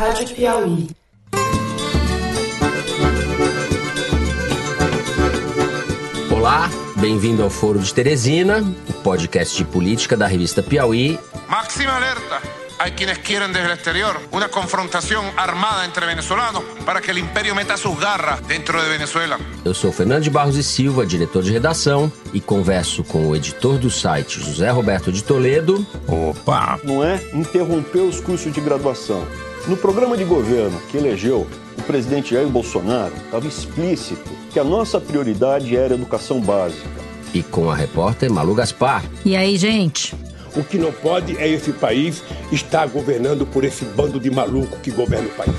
Rádio Piauí. Olá, bem-vindo ao Foro de Teresina, o podcast de política da revista Piauí. Máxima alerta. Hay quienes quieren desde el exterior una confrontación armada entre venezolanos para que el imperio meta sus garras dentro de Venezuela. Eu sou Fernando de Barros e Silva, diretor de redação, e converso com o editor do site, José Roberto de Toledo. Opa! Não é interromper os cursos de graduação. No programa de governo que elegeu o presidente Jair Bolsonaro, estava explícito que a nossa prioridade era a educação básica. E com a repórter Malu Gaspar. E aí, gente? O que não pode é esse país estar governando por esse bando de maluco que governa o país.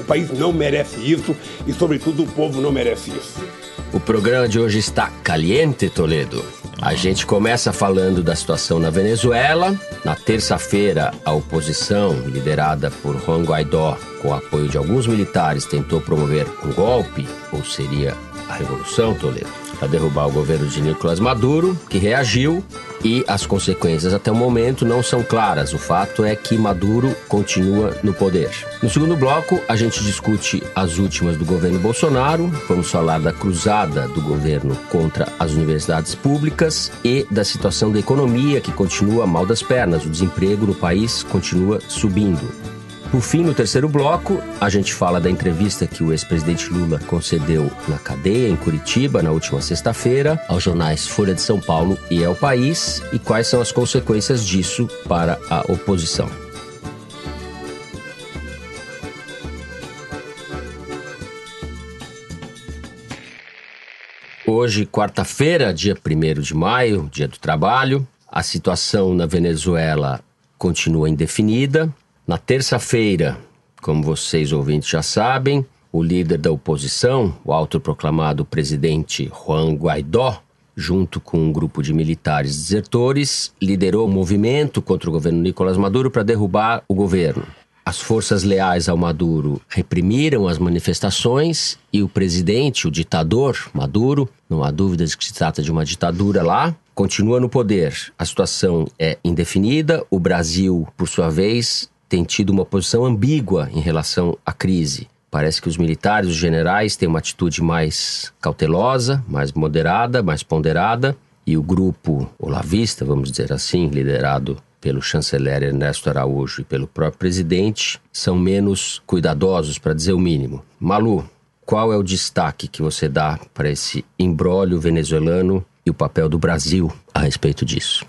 O país não merece isso e, sobretudo, o povo não merece isso. O programa de hoje está caliente, Toledo. A gente começa falando da situação na Venezuela. Na terça-feira, a oposição, liderada por Juan Guaidó, com apoio de alguns militares, tentou promover um golpe, ou seria a revolução, Toledo, para derrubar o governo de Nicolás Maduro, que reagiu e as consequências até o momento não são claras. O fato é que Maduro continua no poder. No segundo bloco, a gente discute as últimas do governo Bolsonaro, vamos falar da cruzada do governo contra as universidades públicas e da situação da economia que continua mal das pernas. O desemprego no país continua subindo. Por fim, no terceiro bloco, a gente fala da entrevista que o ex-presidente Lula concedeu na cadeia em Curitiba na última sexta-feira aos jornais Folha de São Paulo e El País e quais são as consequências disso para a oposição. Hoje, quarta-feira, dia 1 de maio, dia do trabalho, a situação na Venezuela continua indefinida. Na terça-feira, como vocês ouvintes já sabem, o líder da oposição, o autoproclamado presidente Juan Guaidó, junto com um grupo de militares desertores, liderou um movimento contra o governo Nicolás Maduro para derrubar o governo. As forças leais ao Maduro reprimiram as manifestações e o presidente, o ditador Maduro, não há dúvidas de que se trata de uma ditadura lá, continua no poder. A situação é indefinida. O Brasil, por sua vez, tem tido uma posição ambígua em relação à crise. Parece que os militares, os generais, têm uma atitude mais cautelosa, mais moderada, mais ponderada, e o grupo olavista, vamos dizer assim, liderado pelo chanceler Ernesto Araújo e pelo próprio presidente, são menos cuidadosos, para dizer o mínimo. Malu, qual é o destaque que você dá para esse embrólio venezuelano e o papel do Brasil a respeito disso?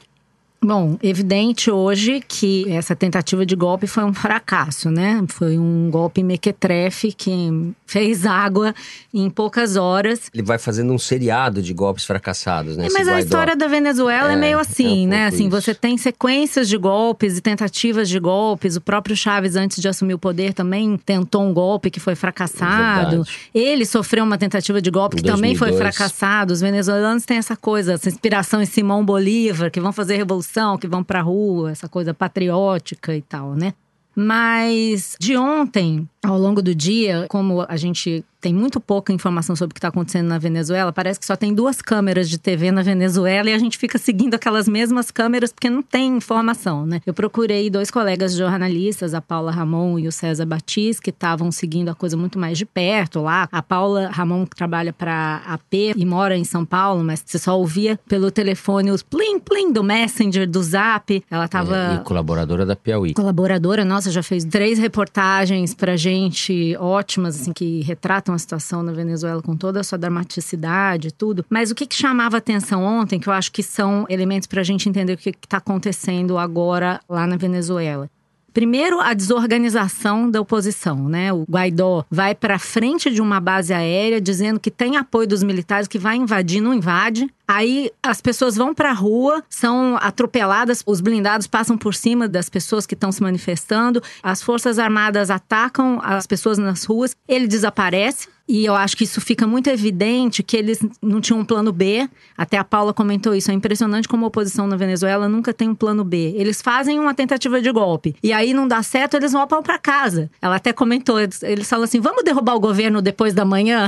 Bom, evidente hoje que essa tentativa de golpe foi um fracasso, né? Foi um golpe mequetrefe que fez água em poucas horas. Ele vai fazendo um seriado de golpes fracassados, né? É, mas a história da Venezuela é, é meio assim, é um né? Assim, isso. você tem sequências de golpes e tentativas de golpes. O próprio Chaves, antes de assumir o poder, também tentou um golpe que foi fracassado. É Ele sofreu uma tentativa de golpe que 2002. também foi fracassado. Os venezuelanos têm essa coisa, essa inspiração em Simão Bolívar, que vão fazer revolução que vão pra rua, essa coisa patriótica e tal, né? Mas de ontem, ao longo do dia, como a gente tem muito pouca informação sobre o que está acontecendo na Venezuela. Parece que só tem duas câmeras de TV na Venezuela e a gente fica seguindo aquelas mesmas câmeras porque não tem informação, né? Eu procurei dois colegas jornalistas, a Paula Ramon e o César Batiz, que estavam seguindo a coisa muito mais de perto lá. A Paula Ramon trabalha para a AP e mora em São Paulo, mas você só ouvia pelo telefone os plim plim do Messenger, do Zap. Ela estava é, e colaboradora da Piauí. Colaboradora, nossa, já fez três reportagens pra gente ótimas assim que retratam a situação na Venezuela com toda a sua dramaticidade e tudo. Mas o que, que chamava atenção ontem, que eu acho que são elementos para a gente entender o que está acontecendo agora lá na Venezuela. Primeiro, a desorganização da oposição, né? O Guaidó vai para frente de uma base aérea dizendo que tem apoio dos militares, que vai invadir, não invade. Aí as pessoas vão para a rua, são atropeladas, os blindados passam por cima das pessoas que estão se manifestando, as forças armadas atacam as pessoas nas ruas, ele desaparece. E eu acho que isso fica muito evidente que eles não tinham um plano B. Até a Paula comentou isso. É impressionante como a oposição na Venezuela nunca tem um plano B. Eles fazem uma tentativa de golpe. E aí não dá certo, eles voltam para casa. Ela até comentou, eles falam assim: vamos derrubar o governo depois da manhã?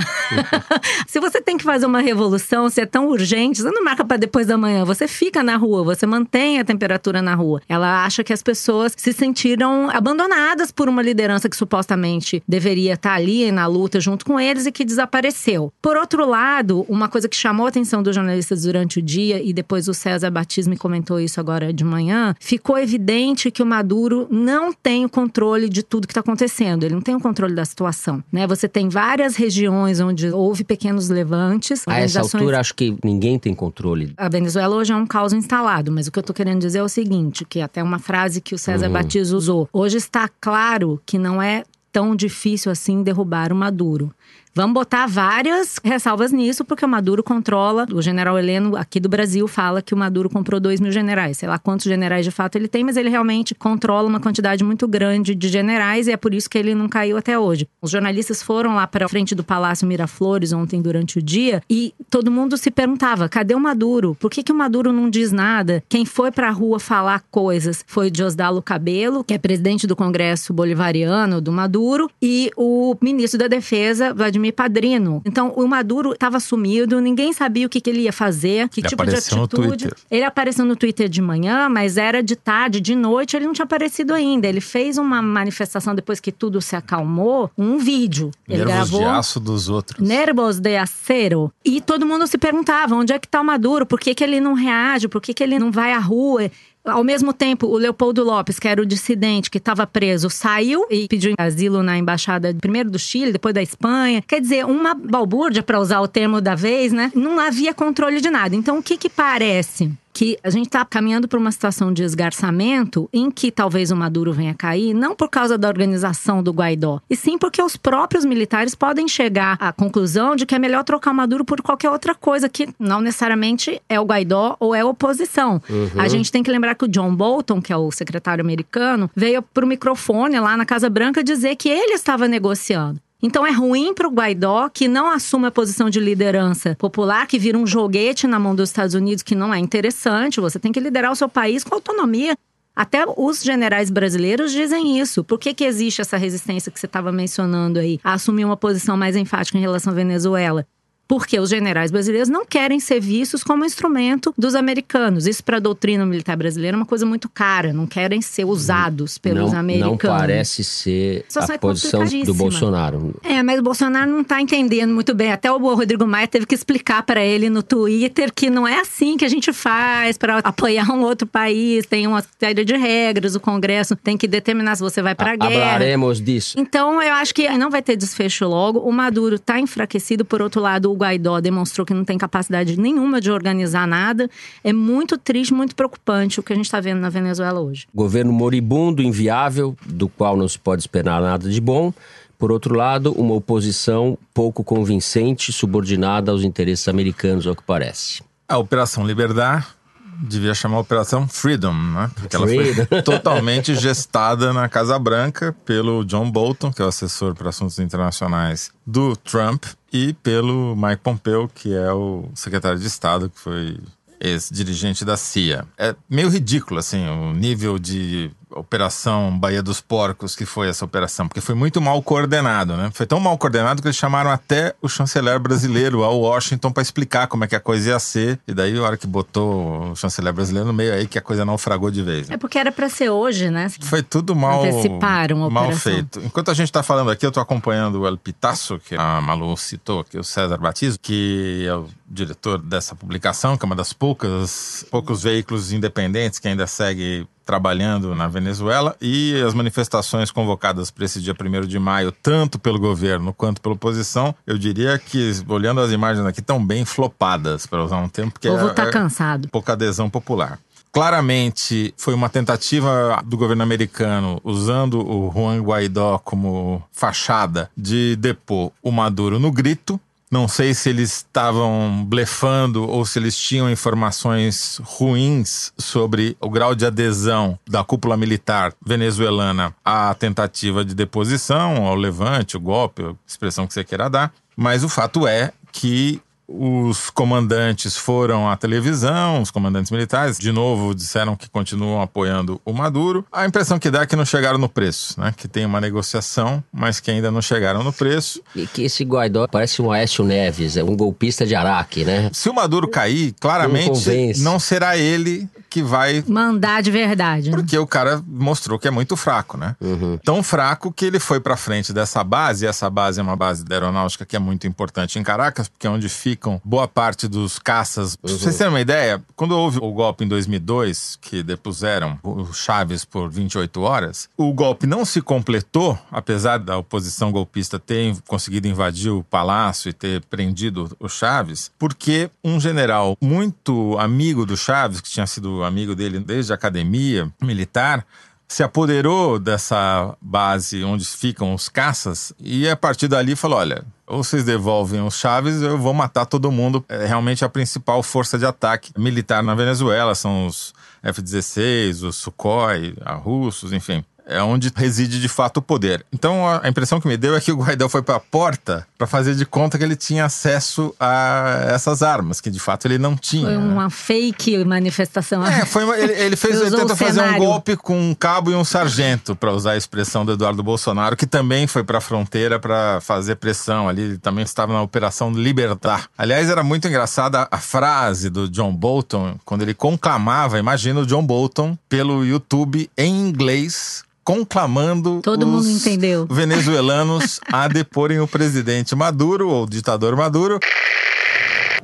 se você tem que fazer uma revolução, se é tão urgente quente. Você não marca para depois da manhã, você fica na rua, você mantém a temperatura na rua. Ela acha que as pessoas se sentiram abandonadas por uma liderança que supostamente deveria estar ali na luta junto com eles e que desapareceu. Por outro lado, uma coisa que chamou a atenção dos jornalistas durante o dia e depois o César Batis me comentou isso agora de manhã, ficou evidente que o Maduro não tem o controle de tudo que está acontecendo. Ele não tem o controle da situação, né? Você tem várias regiões onde houve pequenos levantes. A essa altura, acho que ninguém tem controle. A Venezuela hoje é um caos instalado, mas o que eu estou querendo dizer é o seguinte, que até uma frase que o César uhum. Batiz usou. Hoje está claro que não é tão difícil assim derrubar o Maduro. Vamos botar várias ressalvas nisso, porque o Maduro controla. O general Heleno, aqui do Brasil, fala que o Maduro comprou 2 mil generais. Sei lá quantos generais de fato ele tem, mas ele realmente controla uma quantidade muito grande de generais e é por isso que ele não caiu até hoje. Os jornalistas foram lá para a frente do Palácio Miraflores ontem durante o dia e todo mundo se perguntava: cadê o Maduro? Por que, que o Maduro não diz nada? Quem foi para a rua falar coisas foi Diosdalo Cabelo, que é presidente do Congresso Bolivariano do Maduro, e o ministro da Defesa, Vladimir Padrino. Então, o Maduro estava sumido, ninguém sabia o que, que ele ia fazer, que ele tipo de atitude. Ele apareceu no Twitter de manhã, mas era de tarde, de noite, ele não tinha aparecido ainda. Ele fez uma manifestação depois que tudo se acalmou, um vídeo. Ele Nervos gravou, de aço dos outros. Nervos de acero. E todo mundo se perguntava, onde é que tá o Maduro? Por que, que ele não reage? Por que, que ele não vai à rua? Ao mesmo tempo, o Leopoldo Lopes, que era o dissidente que estava preso, saiu e pediu asilo na embaixada primeiro do Chile, depois da Espanha. Quer dizer, uma balbúrdia, para usar o termo da vez, né? Não havia controle de nada. Então, o que que parece? Que a gente está caminhando para uma situação de esgarçamento em que talvez o Maduro venha cair, não por causa da organização do Guaidó, e sim porque os próprios militares podem chegar à conclusão de que é melhor trocar o Maduro por qualquer outra coisa, que não necessariamente é o Guaidó ou é a oposição. Uhum. A gente tem que lembrar que o John Bolton, que é o secretário americano, veio para o microfone lá na Casa Branca dizer que ele estava negociando. Então é ruim para o Guaidó, que não assume a posição de liderança popular, que vira um joguete na mão dos Estados Unidos, que não é interessante. Você tem que liderar o seu país com autonomia. Até os generais brasileiros dizem isso. Por que, que existe essa resistência que você estava mencionando aí, a assumir uma posição mais enfática em relação à Venezuela? Porque os generais brasileiros não querem ser vistos como instrumento dos americanos. Isso para a doutrina militar brasileira é uma coisa muito cara, não querem ser usados pelos não, americanos. Não parece ser a, a posição do Bolsonaro. É, mas o Bolsonaro não está entendendo muito bem. Até o Rodrigo Maia teve que explicar para ele no Twitter que não é assim que a gente faz para apoiar um outro país, tem uma série de regras, o Congresso tem que determinar se você vai para a guerra. Falaremos disso. Então, eu acho que não vai ter desfecho logo. O Maduro está enfraquecido, por outro lado, Guaidó demonstrou que não tem capacidade nenhuma de organizar nada. É muito triste, muito preocupante o que a gente está vendo na Venezuela hoje. Governo moribundo, inviável, do qual não se pode esperar nada de bom. Por outro lado, uma oposição pouco convincente, subordinada aos interesses americanos, ao que parece. A Operação Liberdade devia chamar Operação Freedom, né? Porque ela foi totalmente gestada na Casa Branca pelo John Bolton, que é o assessor para assuntos internacionais do Trump, e pelo Mike Pompeo, que é o secretário de Estado, que foi ex-dirigente da CIA. É meio ridículo, assim, o nível de Operação Baía dos Porcos, que foi essa operação, porque foi muito mal coordenado, né? Foi tão mal coordenado que eles chamaram até o chanceler brasileiro ao Washington para explicar como é que a coisa ia ser. E daí, a hora que botou o chanceler brasileiro no meio, aí que a coisa naufragou de vez. Né? É porque era para ser hoje, né? Foi tudo mal, Anteciparam a mal feito. Enquanto a gente tá falando aqui, eu tô acompanhando o El Pitasso, que a Malu citou aqui, o César Batizo, que é o diretor dessa publicação, que é uma das poucas poucos veículos independentes que ainda segue trabalhando na Venezuela e as manifestações convocadas para esse dia 1 de maio, tanto pelo governo quanto pela oposição, eu diria que, olhando as imagens aqui, estão bem flopadas, para usar um tempo que o povo é, tá é cansado. pouca adesão popular. Claramente foi uma tentativa do governo americano, usando o Juan Guaidó como fachada, de depor o Maduro no grito, não sei se eles estavam blefando ou se eles tinham informações ruins sobre o grau de adesão da cúpula militar venezuelana à tentativa de deposição, ao levante, o golpe, a expressão que você queira dar. Mas o fato é que os comandantes foram à televisão, os comandantes militares, de novo disseram que continuam apoiando o Maduro. A impressão que dá é que não chegaram no preço, né? Que tem uma negociação, mas que ainda não chegaram no preço. E que esse Guaidó parece um Aécio Neves, é um golpista de Araque, né? Se o Maduro cair, claramente não, não será ele que vai mandar de verdade. Né? Porque o cara mostrou que é muito fraco, né? Uhum. Tão fraco que ele foi para frente dessa base, e essa base é uma base da aeronáutica que é muito importante em Caracas, porque é onde ficam boa parte dos caças. Pra vocês terem uma ideia, quando houve o golpe em 2002, que depuseram o Chaves por 28 horas, o golpe não se completou, apesar da oposição golpista ter conseguido invadir o palácio e ter prendido o Chaves, porque um general muito amigo do Chaves, que tinha sido amigo dele desde a academia militar, se apoderou dessa base onde ficam os caças e a partir dali falou: olha, ou vocês devolvem os chaves, eu vou matar todo mundo. É realmente a principal força de ataque militar na Venezuela são os F-16, os Sukhoi, a russos, enfim é onde reside de fato o poder. Então a impressão que me deu é que o Guaidó foi para a porta para fazer de conta que ele tinha acesso a essas armas, que de fato ele não tinha. Foi uma fake manifestação. É, foi uma, ele, ele fez ele tentou fazer um golpe com um cabo e um sargento, para usar a expressão do Eduardo Bolsonaro, que também foi para a fronteira para fazer pressão ali, ele também estava na operação Libertar. Aliás, era muito engraçada a frase do John Bolton quando ele conclamava, imagina o John Bolton pelo YouTube em inglês conclamando Todo os mundo entendeu. venezuelanos a deporem o presidente Maduro ou o ditador Maduro.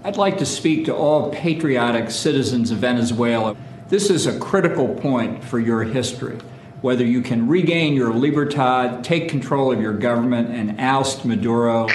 I'd like to speak to all patriotic citizens of Venezuela. This is a critical point for your history. Whether you can regain your libertad, take control of your government and oust Maduro.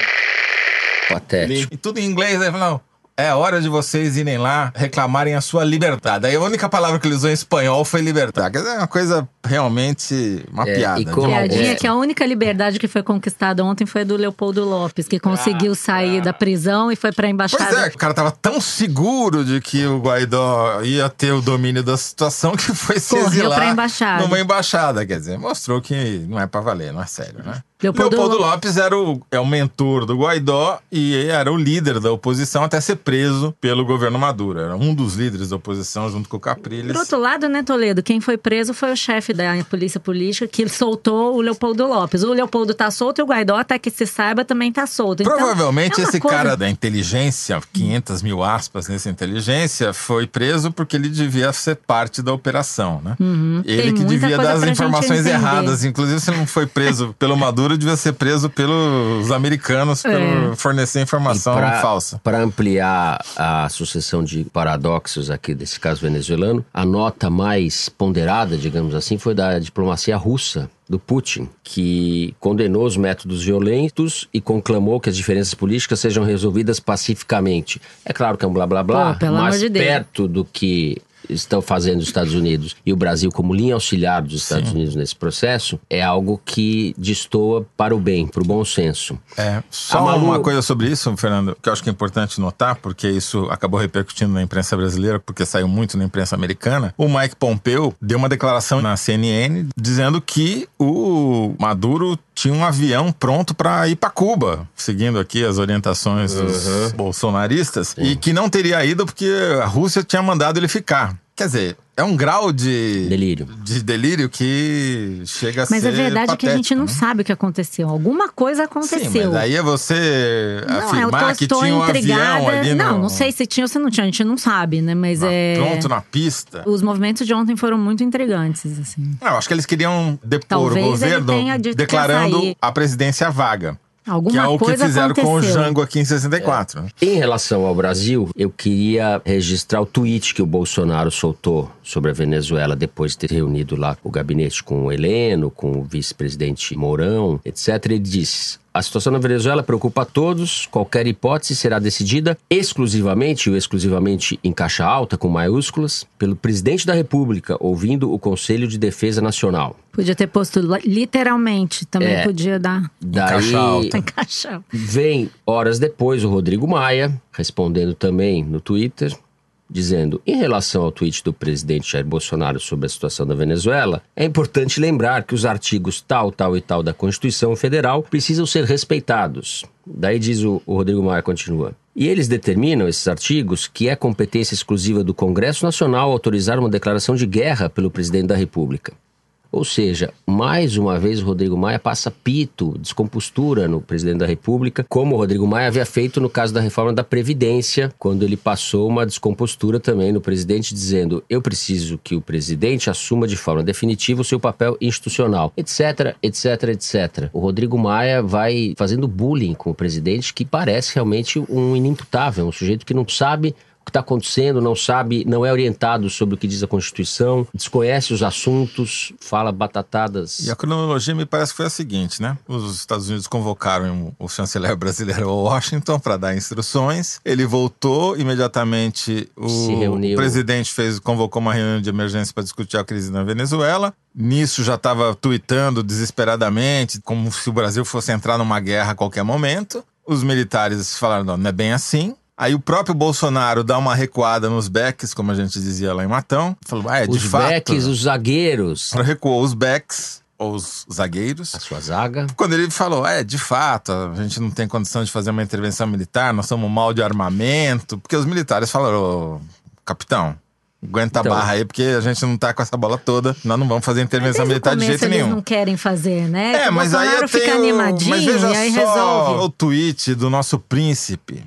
Patético. E tudo em inglês, né? Não, é hora de vocês irem lá reclamarem a sua liberdade. Aí a única palavra que ele usou em espanhol foi libertar. Quer dizer, é uma coisa realmente uma é, piada. E como, Piadinha é. que a única liberdade que foi conquistada ontem foi a do Leopoldo Lopes, que conseguiu ah, sair ah. da prisão e foi pra embaixada. Pois é, o cara tava tão seguro de que o Guaidó ia ter o domínio da situação que foi se Correu exilar pra embaixada. numa embaixada. Quer dizer, mostrou que não é pra valer, não é sério, né? Leopoldo, Leopoldo Lopes era o, é o mentor do Guaidó e era o líder da oposição até ser preso pelo governo Maduro. Era um dos líderes da oposição junto com o Capriles. Por outro lado, né, Toledo? Quem foi preso foi o chefe da polícia política que soltou o Leopoldo Lopes. O Leopoldo tá solto e o Guaidó, até que se saiba, também tá solto. Então, Provavelmente é esse coisa... cara da inteligência, 500 mil aspas nessa inteligência, foi preso porque ele devia ser parte da operação, né? Uhum. Ele Tem que devia dar as informações erradas. Inclusive, se não foi preso pelo Maduro Maduro devia ser preso pelos americanos por é. fornecer informação pra, falsa. Para ampliar a sucessão de paradoxos aqui desse caso venezuelano, a nota mais ponderada, digamos assim, foi da diplomacia russa do Putin, que condenou os métodos violentos e conclamou que as diferenças políticas sejam resolvidas pacificamente. É claro que é um blá blá blá, Pô, mas de perto do que estão fazendo os Estados Unidos e o Brasil como linha auxiliar dos Estados Sim. Unidos nesse processo é algo que destoa para o bem, para o bom senso. É, só Malu... uma coisa sobre isso, Fernando, que eu acho que é importante notar, porque isso acabou repercutindo na imprensa brasileira, porque saiu muito na imprensa americana. O Mike Pompeo deu uma declaração na CNN dizendo que o Maduro tinha um avião pronto para ir para Cuba, seguindo aqui as orientações uhum. dos bolsonaristas, Sim. e que não teria ido porque a Rússia tinha mandado ele ficar. Quer dizer, é um grau de delírio, de delírio que chega a mas ser. Mas a verdade patético, é que a gente não né? sabe o que aconteceu. Alguma coisa aconteceu. Sim, mas aí é você não, afirmar que tinha um avião ali Não, no... não sei se tinha ou se não tinha. A gente não sabe, né? Mas na, é. Pronto na pista. Os movimentos de ontem foram muito intrigantes, assim. Não, acho que eles queriam depor Talvez o governo declarando a presidência vaga. Alguma que é o que fizeram aconteceu. com o Jango aqui em 64. É. Em relação ao Brasil, eu queria registrar o tweet que o Bolsonaro soltou sobre a Venezuela depois de ter reunido lá o gabinete com o Heleno, com o vice-presidente Mourão, etc. Ele disse: a situação na Venezuela preocupa a todos. Qualquer hipótese será decidida exclusivamente, ou exclusivamente em caixa alta, com maiúsculas, pelo presidente da República, ouvindo o Conselho de Defesa Nacional. Podia ter posto literalmente, também é, podia dar. Daí, em caixa alta. Em caixa. Vem, horas depois, o Rodrigo Maia, respondendo também no Twitter, dizendo: em relação ao tweet do presidente Jair Bolsonaro sobre a situação da Venezuela, é importante lembrar que os artigos tal, tal e tal da Constituição Federal precisam ser respeitados. Daí diz o, o Rodrigo Maia, continua. E eles determinam, esses artigos, que é competência exclusiva do Congresso Nacional autorizar uma declaração de guerra pelo presidente da República. Ou seja, mais uma vez o Rodrigo Maia passa pito, descompostura no presidente da República, como o Rodrigo Maia havia feito no caso da reforma da Previdência, quando ele passou uma descompostura também no presidente, dizendo: eu preciso que o presidente assuma de forma definitiva o seu papel institucional, etc, etc, etc. O Rodrigo Maia vai fazendo bullying com o presidente, que parece realmente um inimputável, um sujeito que não sabe que está acontecendo, não sabe, não é orientado sobre o que diz a Constituição, desconhece os assuntos, fala batatadas. E a cronologia me parece que foi a seguinte, né? Os Estados Unidos convocaram o chanceler brasileiro Washington para dar instruções. Ele voltou imediatamente. O presidente fez, convocou uma reunião de emergência para discutir a crise na Venezuela. Nisso já estava tweetando desesperadamente, como se o Brasil fosse entrar numa guerra a qualquer momento. Os militares falaram: não, não é bem assim. Aí o próprio Bolsonaro dá uma recuada nos backs, como a gente dizia lá em Matão. Falou, ah, é, de os fato. Os backs, os zagueiros. Recuou os backs, ou os zagueiros. A sua zaga. Quando ele falou, é, de fato, a gente não tem condição de fazer uma intervenção militar, nós somos mal de armamento. Porque os militares falaram, capitão, Aguenta então, a barra aí, porque a gente não tá com essa bola toda. Nós não vamos fazer intervenção militar de jeito eles nenhum. Eles não querem fazer, né? É, mas aí eu fica tenho... animadinho mas veja e aí só resolve. o tweet do nosso príncipe.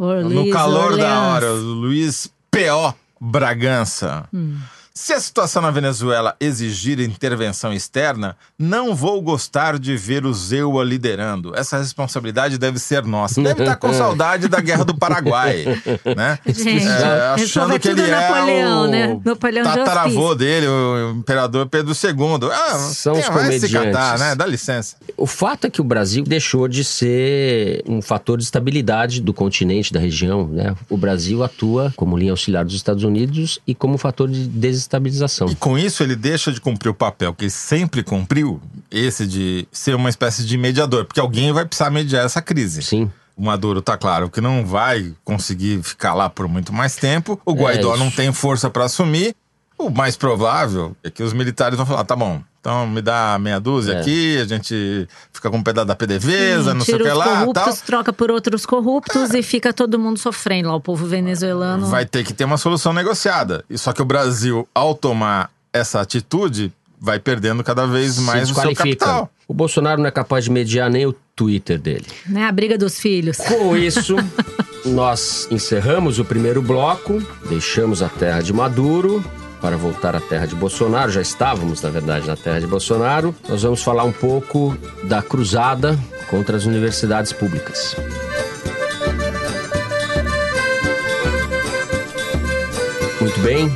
No calor Orleans. da hora, Luiz P.O. Bragança. Hum. Se a situação na Venezuela exigir intervenção externa, não vou gostar de ver o Zewa liderando. Essa responsabilidade deve ser nossa. Deve estar com saudade da Guerra do Paraguai, né? Gente, É, achando que ele Napoleão, é o né? Napoleão tataravô dele, o imperador Pedro II. Ah, São os se catar, comediantes. né? Dá licença. O fato é que o Brasil deixou de ser um fator de estabilidade do continente, da região. Né? O Brasil atua como linha auxiliar dos Estados Unidos e como fator de desestabilização. E com isso ele deixa de cumprir o papel que sempre cumpriu, esse de ser uma espécie de mediador, porque alguém vai precisar mediar essa crise. Sim. O Maduro tá claro que não vai conseguir ficar lá por muito mais tempo. O Guaidó É não tem força para assumir. O mais provável é que os militares vão falar: tá bom, então me dá meia dúzia É. aqui, a gente fica com um pedaço da PDVSA, Sim, não sei o que os lá tal. corruptos, troca por outros corruptos e fica todo mundo sofrendo lá, o povo venezuelano. Vai ter que ter uma solução negociada. E só que o Brasil, ao tomar essa atitude, vai perdendo cada vez mais se o seu desqualifica. capital. O Bolsonaro não é capaz de mediar nem o Twitter dele. Né? A briga dos filhos. Com isso, nós encerramos o primeiro bloco, deixamos a terra de Maduro para voltar à terra de Bolsonaro. Já estávamos, na verdade, na terra de Bolsonaro. Nós vamos falar um pouco da cruzada contra as universidades públicas. Muito bem.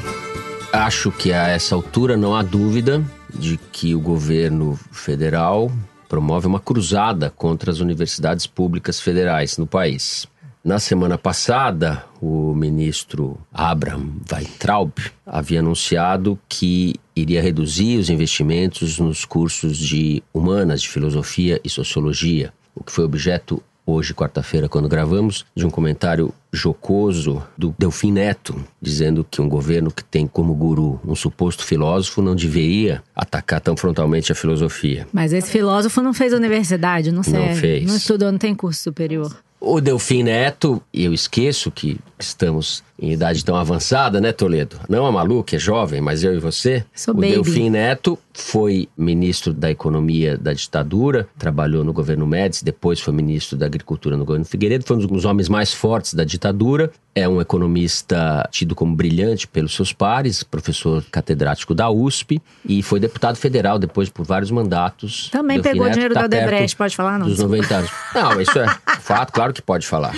Acho que a essa altura não há dúvida de que o governo federal promove uma cruzada contra as universidades públicas federais no país. Na semana passada, o ministro Abraham Weintraub havia anunciado que iria reduzir os investimentos nos cursos de humanas, de filosofia e sociologia, o que foi objeto hoje, quarta-feira, quando gravamos, de um comentário jocoso do Delfim Neto, dizendo que um governo que tem como guru um suposto filósofo não deveria atacar tão frontalmente a filosofia. Mas esse filósofo não fez universidade, não serve. fez. Não estudou, não tem curso superior. O Delfim Neto, e eu esqueço que estamos em idade tão avançada, né, Toledo? Não a Malu, que é jovem, mas eu e você. Sou o baby. Delfim Neto foi ministro da Economia da ditadura, trabalhou no governo Médici, depois foi ministro da Agricultura no governo Figueiredo, foi um dos homens mais fortes da ditadura. É um economista tido como brilhante pelos seus pares, professor catedrático da USP e foi deputado federal depois por vários mandatos. Também Delfim pegou Neto dinheiro tá da Odebrecht, pode falar não? Dos 90 anos. Não, isso é fato, claro que pode falar.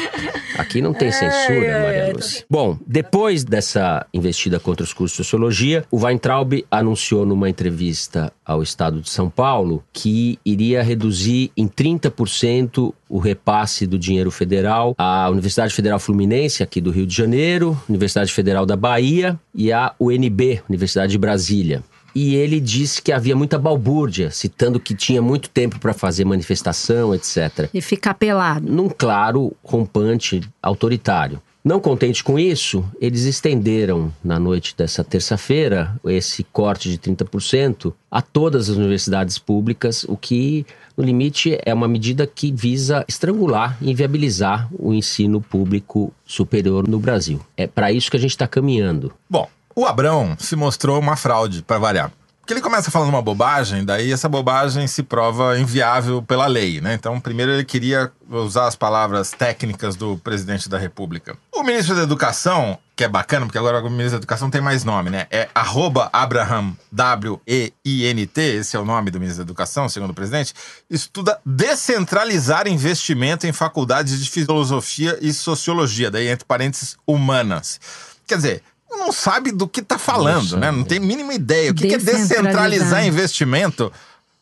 Aqui não tem censura, Maria Lúcia. Bom, depois dessa investida contra os cursos de sociologia, o Weintraub anunciou numa entrevista ao Estado de São Paulo que iria reduzir em 30% o repasse do dinheiro federal à Universidade Federal Fluminense, aqui do Rio de Janeiro, Universidade Federal da Bahia e à UNB, Universidade de Brasília. E ele disse que havia muita balbúrdia, citando que tinha muito tempo para fazer manifestação, etc E ficar pelado. num claro rompante autoritário. Não contente com isso, eles estenderam na noite dessa terça-feira esse corte de 30% a todas as universidades públicas, o que No limite, é uma medida que visa estrangular e inviabilizar o ensino público superior no Brasil. É para isso que a gente está caminhando. Bom, o Abrão se mostrou uma fraude, para variar. Porque ele começa falando uma bobagem, daí essa bobagem se prova inviável pela lei, né? Então, primeiro ele queria usar as palavras técnicas do presidente da República. O ministro da Educação, que é bacana, porque agora o ministro da Educação tem mais nome, né? É arroba Abraham, W-E-I-N-T, esse é o nome do ministro da Educação, segundo o presidente, estuda descentralizar investimento em faculdades de filosofia e sociologia, daí entre parênteses, humanas. Quer dizer, não sabe do que está falando, Nossa, né? Não tem mínima ideia. O que, que é descentralizar investimento?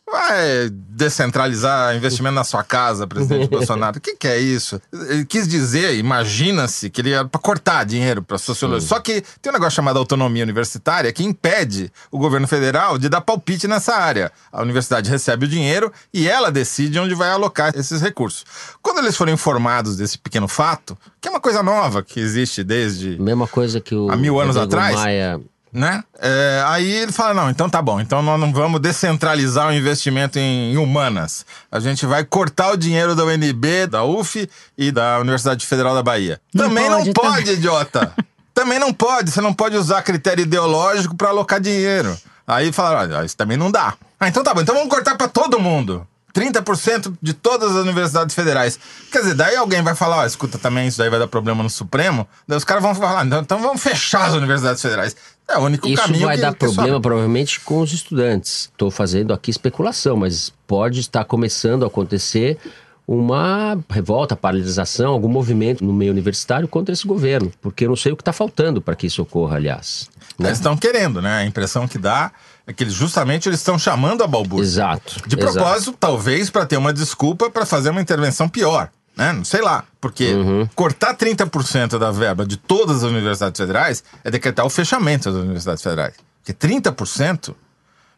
Vai descentralizar investimento na sua casa, presidente Bolsonaro. O que, que, é isso? Ele quis dizer, imagina-se, que ele ia para cortar dinheiro para sociologia. Sim. Só que tem um negócio chamado autonomia universitária que impede o governo federal de dar palpite nessa área. A universidade recebe o dinheiro e ela decide onde vai alocar esses recursos. Quando eles foram informados desse pequeno fato, que é uma coisa nova que existe desde. Mesma coisa que o. Há mil anos Rodrigo atrás. Maia né? É, aí ele fala: não, então tá bom, então nós não vamos descentralizar o investimento em humanas. A gente vai cortar o dinheiro da UNB, da UF e da Universidade Federal da Bahia. Não também pode, não pode, também. idiota! também não pode, você não pode usar critério ideológico para alocar dinheiro. Aí falaram: ah, isso também não dá. Ah, então tá bom, então vamos cortar para todo mundo. 30% de todas as universidades federais. Quer dizer, daí alguém vai falar, ó, escuta também, isso daí vai dar problema no Supremo. Daí os caras vão falar, então, então vamos fechar as universidades federais. É o único isso caminho vai que, dar que problema sobra. provavelmente com os estudantes. Estou fazendo aqui especulação, mas pode estar começando a acontecer uma revolta, paralisação, algum movimento no meio universitário contra esse governo, porque eu não sei o que está faltando para que isso ocorra, aliás. Né? Eles estão querendo, né? A impressão que dá é que eles, justamente eles estão chamando a balbúrdia. Exato. De propósito, exato. talvez para ter uma desculpa para fazer uma intervenção pior. Né? Não sei lá. Porque Uhum. cortar 30% da verba de todas as universidades federais é decretar o fechamento das universidades federais. Porque 30%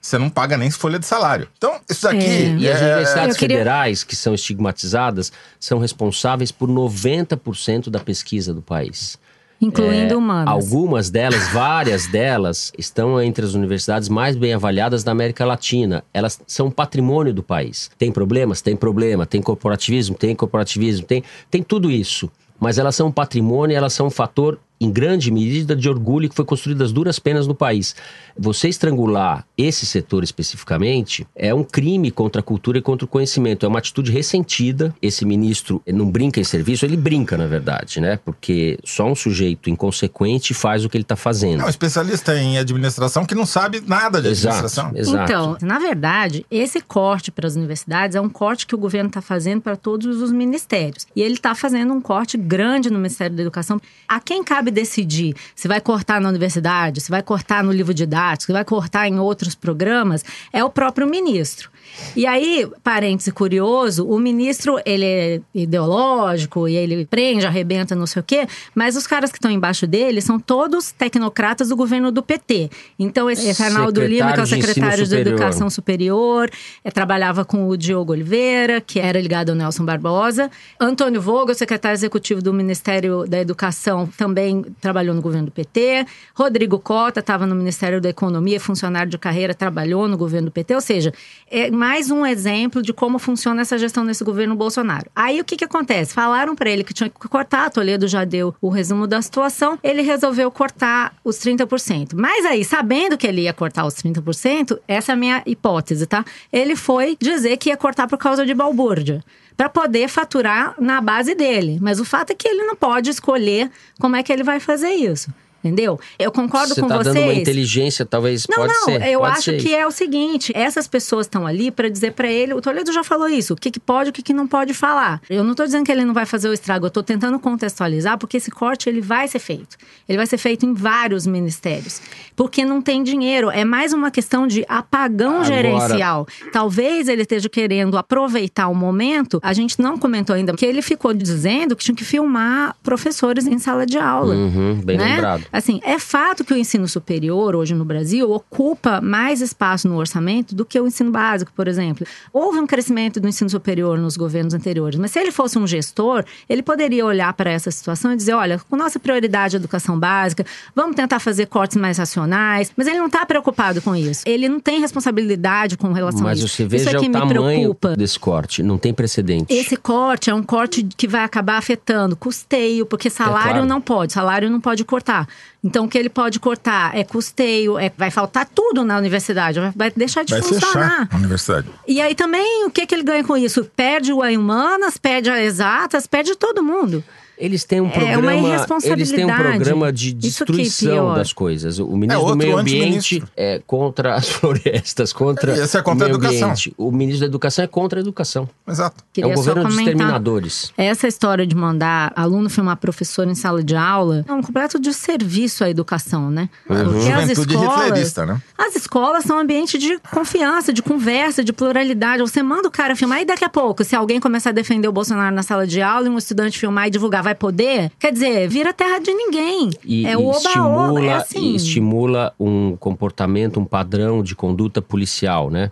você não paga nem folha de salário. Então, isso daqui. É. E as é- universidades federais, que são estigmatizadas, são responsáveis por 90% da pesquisa do país. Incluindo É, humanas. Algumas delas, várias delas, estão entre as universidades mais bem avaliadas da América Latina. Elas são patrimônio do país. Tem problemas? Tem problema. Tem corporativismo? Tem corporativismo. Tem, tem tudo isso. Mas elas são um patrimônio, elas são um fator, em grande medida, de orgulho que foi construído às duras penas no país. Você estrangular esse setor especificamente é um crime contra a cultura e contra o conhecimento. É uma atitude ressentida. Esse ministro não brinca em serviço, ele brinca, na verdade, né? Porque só um sujeito inconsequente faz o que ele está fazendo. É um especialista em administração que não sabe nada de Exato, administração. exato. Então, na verdade, esse corte para as universidades é um corte que o governo está fazendo para todos os ministérios. E ele está fazendo um corte grande no Ministério da Educação. A quem cabe decidir se vai cortar na universidade, se vai cortar no livro didático, se vai cortar em outros programas, é o próprio ministro. E aí, parêntese curioso, o ministro, ele é ideológico e ele prende, arrebenta, não sei o quê, mas os caras que estão embaixo dele são todos tecnocratas do governo do PT. Então, esse esse Arnaldo Lima, que é o Secretário de secretário. Educação Superior, é, trabalhava com o Diogo Oliveira, que era ligado ao Nelson Barbosa. Antônio Vogel, secretário executivo do Ministério da Educação, também trabalhou no governo do PT. Rodrigo Cota estava no Ministério da Economia, funcionário de carreira, trabalhou no governo do PT. Ou seja, é mais um exemplo de como funciona essa gestão nesse governo Bolsonaro. Aí o que, que acontece? Falaram para ele que tinha que cortar, Toledo já deu o resumo da situação, ele resolveu cortar os 30%. Mas aí, sabendo que ele ia cortar os 30%, essa é a minha hipótese, tá? Ele foi dizer que ia cortar por causa de balbúrdia. Para poder faturar na base dele. Mas o fato é que ele não pode escolher como é que ele vai fazer isso. Entendeu? Eu concordo Você com está vocês. dando uma inteligência, talvez, Não, pode não, ser. eu pode acho ser que é o seguinte: essas pessoas estão ali para dizer para ele. O Toledo já falou isso: o que, que pode, o que, que não pode falar. Eu não tô dizendo que ele não vai fazer o estrago, eu tô tentando contextualizar, porque esse corte ele vai ser feito. Ele vai ser feito em vários ministérios. Porque não tem dinheiro. É mais uma questão de apagão Agora- gerencial. Talvez ele esteja querendo aproveitar o momento. A gente não comentou ainda que ele ficou dizendo que tinha que filmar professores em sala de aula. Uhum, bem né? lembrado. Assim, é fato que o ensino superior, hoje no Brasil, ocupa mais espaço no orçamento do que o ensino básico, por exemplo. Houve um crescimento do ensino superior nos governos anteriores, mas se ele fosse um gestor, ele poderia olhar para essa situação e dizer: olha, com nossa prioridade a educação básica, vamos tentar fazer cortes mais racionais, mas ele não está preocupado com isso. Ele não tem responsabilidade com relação mas a isso. Mas você veja isso é o tamanho desse corte, não tem precedente. Esse corte é um corte que vai acabar afetando custeio, porque salário é claro. não pode, salário não pode cortar. Então, o que ele pode cortar é custeio, é, vai faltar tudo na universidade, vai deixar de vai funcionar. a universidade. E aí também, o que, que ele ganha com isso? Perde o humanas, perde a exatas, perde todo mundo. Eles têm um programa, é eles têm um programa de destruição das coisas. O ministro é do Meio Ambiente é contra as florestas, contra Esse é contra a educação. Ambiente. O ministro da Educação é contra a educação. Exato. Queria é o governo dos exterminadores. Essa história de mandar aluno filmar professor em sala de aula é um completo desserviço à educação, né? Uhum. Porque as escolas, né? As escolas são um ambiente de confiança, de conversa, de pluralidade. Você manda o cara filmar e daqui a pouco, se alguém começar a defender o Bolsonaro na sala de aula e um estudante filmar e divulgar, vai poder? Quer dizer, vira terra de ninguém. E, é o oba-oba, é assim. estimula um comportamento, um padrão de conduta policial, né?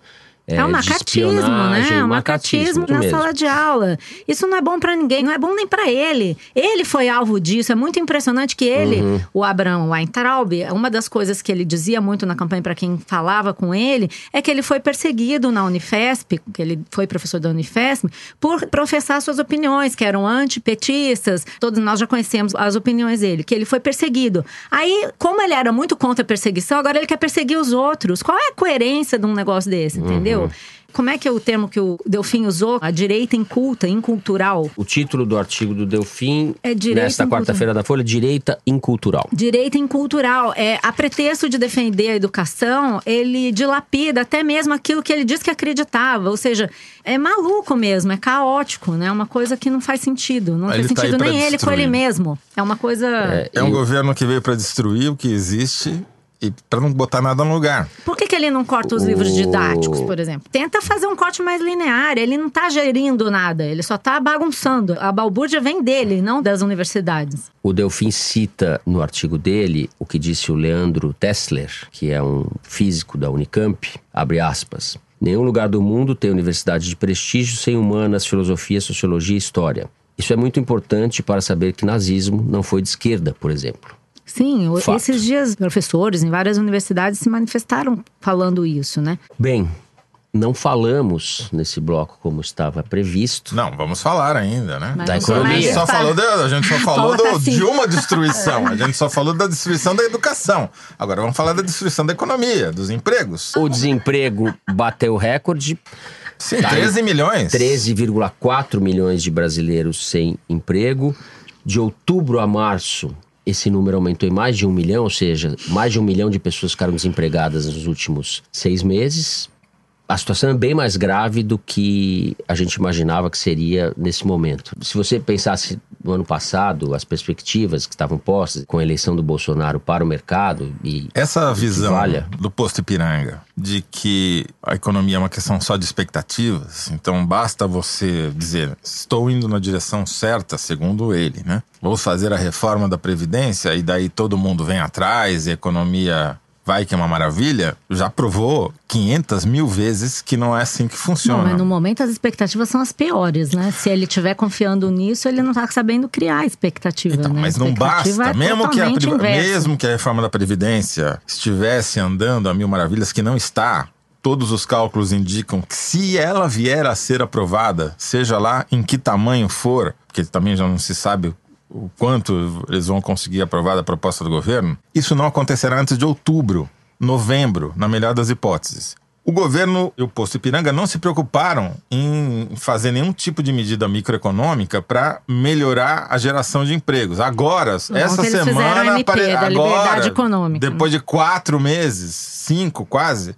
É, é um macatismo, né? É um macatismo na mesmo. sala de aula. Isso não é bom para ninguém, não é bom nem para ele. Ele foi alvo disso. É muito impressionante que ele, uhum. o Abraham Weintraub, uma das coisas que ele dizia muito na campanha para quem falava com ele é que ele foi perseguido na Unifesp, que ele foi professor da Unifesp, por professar suas opiniões, que eram antipetistas. Todos nós já conhecemos as opiniões dele, que ele foi perseguido. Aí, como ele era muito contra a perseguição, agora ele quer perseguir os outros. Qual é a coerência de um negócio desse, uhum. entendeu? Entendeu? Como é que é o termo que o Delfim usou? A direita inculta, incultural. O título do artigo do Delfim, é nesta quarta-feira da Folha, Direita Incultural. Direita Incultural. É, a pretexto de defender a educação, ele dilapida até mesmo aquilo que ele disse que acreditava. Ou seja, é maluco mesmo, é caótico, né? É uma coisa que não faz sentido. Não ele tem tá sentido nem ele com ele mesmo. É uma coisa... É, é um governo que veio para destruir o que existe e para não botar nada no lugar. Por que, que ele não corta os o... livros didáticos, por exemplo? Tenta fazer um corte mais linear. Ele não está gerindo nada, ele só está bagunçando. A balbúrdia vem dele, não das universidades. O Delfim cita no artigo dele o que disse o Leandro Tessler, que é um físico da Unicamp, abre aspas. Nenhum lugar do mundo tem universidade de prestígio sem humanas, filosofia, sociologia e história. Isso é muito importante para saber que nazismo não foi de esquerda, por exemplo. Sim, Fato. esses dias professores em várias universidades se manifestaram falando isso, né? Bem, não falamos nesse bloco como estava previsto. Não, vamos falar ainda, né? Mas da economia. A gente só falou, de, a gente só falou do, de uma destruição. A gente só falou da destruição da educação. Agora vamos falar da destruição da economia, dos empregos. O desemprego bateu recorde. Sim, 13 milhões. 13,4 milhões de brasileiros sem emprego. De outubro a março, esse número aumentou em mais de um milhão, ou seja, mais de um milhão de pessoas ficaram desempregadas nos últimos seis meses. A situação é bem mais grave do que a gente imaginava que seria nesse momento. Se você pensasse no ano passado, as perspectivas que estavam postas com a eleição do Bolsonaro para o mercado e. Essa visão do posto Ipiranga de que a economia é uma questão só de expectativas, então basta você dizer, estou indo na direção certa, segundo ele, né? Vou fazer a reforma da Previdência e daí todo mundo vem atrás e a economia vai que é uma maravilha, já provou 500 mil vezes que não é assim que funciona. Não, mas no momento as expectativas são as piores, né? Se ele estiver confiando nisso, ele não está sabendo criar expectativa, então, né? Mas não basta, é mesmo, que a, mesmo que a reforma da Previdência estivesse andando a mil maravilhas, que não está, todos os cálculos indicam que se ela vier a ser aprovada, seja lá em que tamanho for, porque também já não se sabe o quanto eles vão conseguir aprovar a proposta do governo, isso não acontecerá antes de outubro, novembro, na melhor das hipóteses. O governo e o posto Ipiranga não se preocuparam em fazer nenhum tipo de medida microeconômica para melhorar a geração de empregos. Agora, essa semana, MP, agora, depois de quatro meses, cinco quase,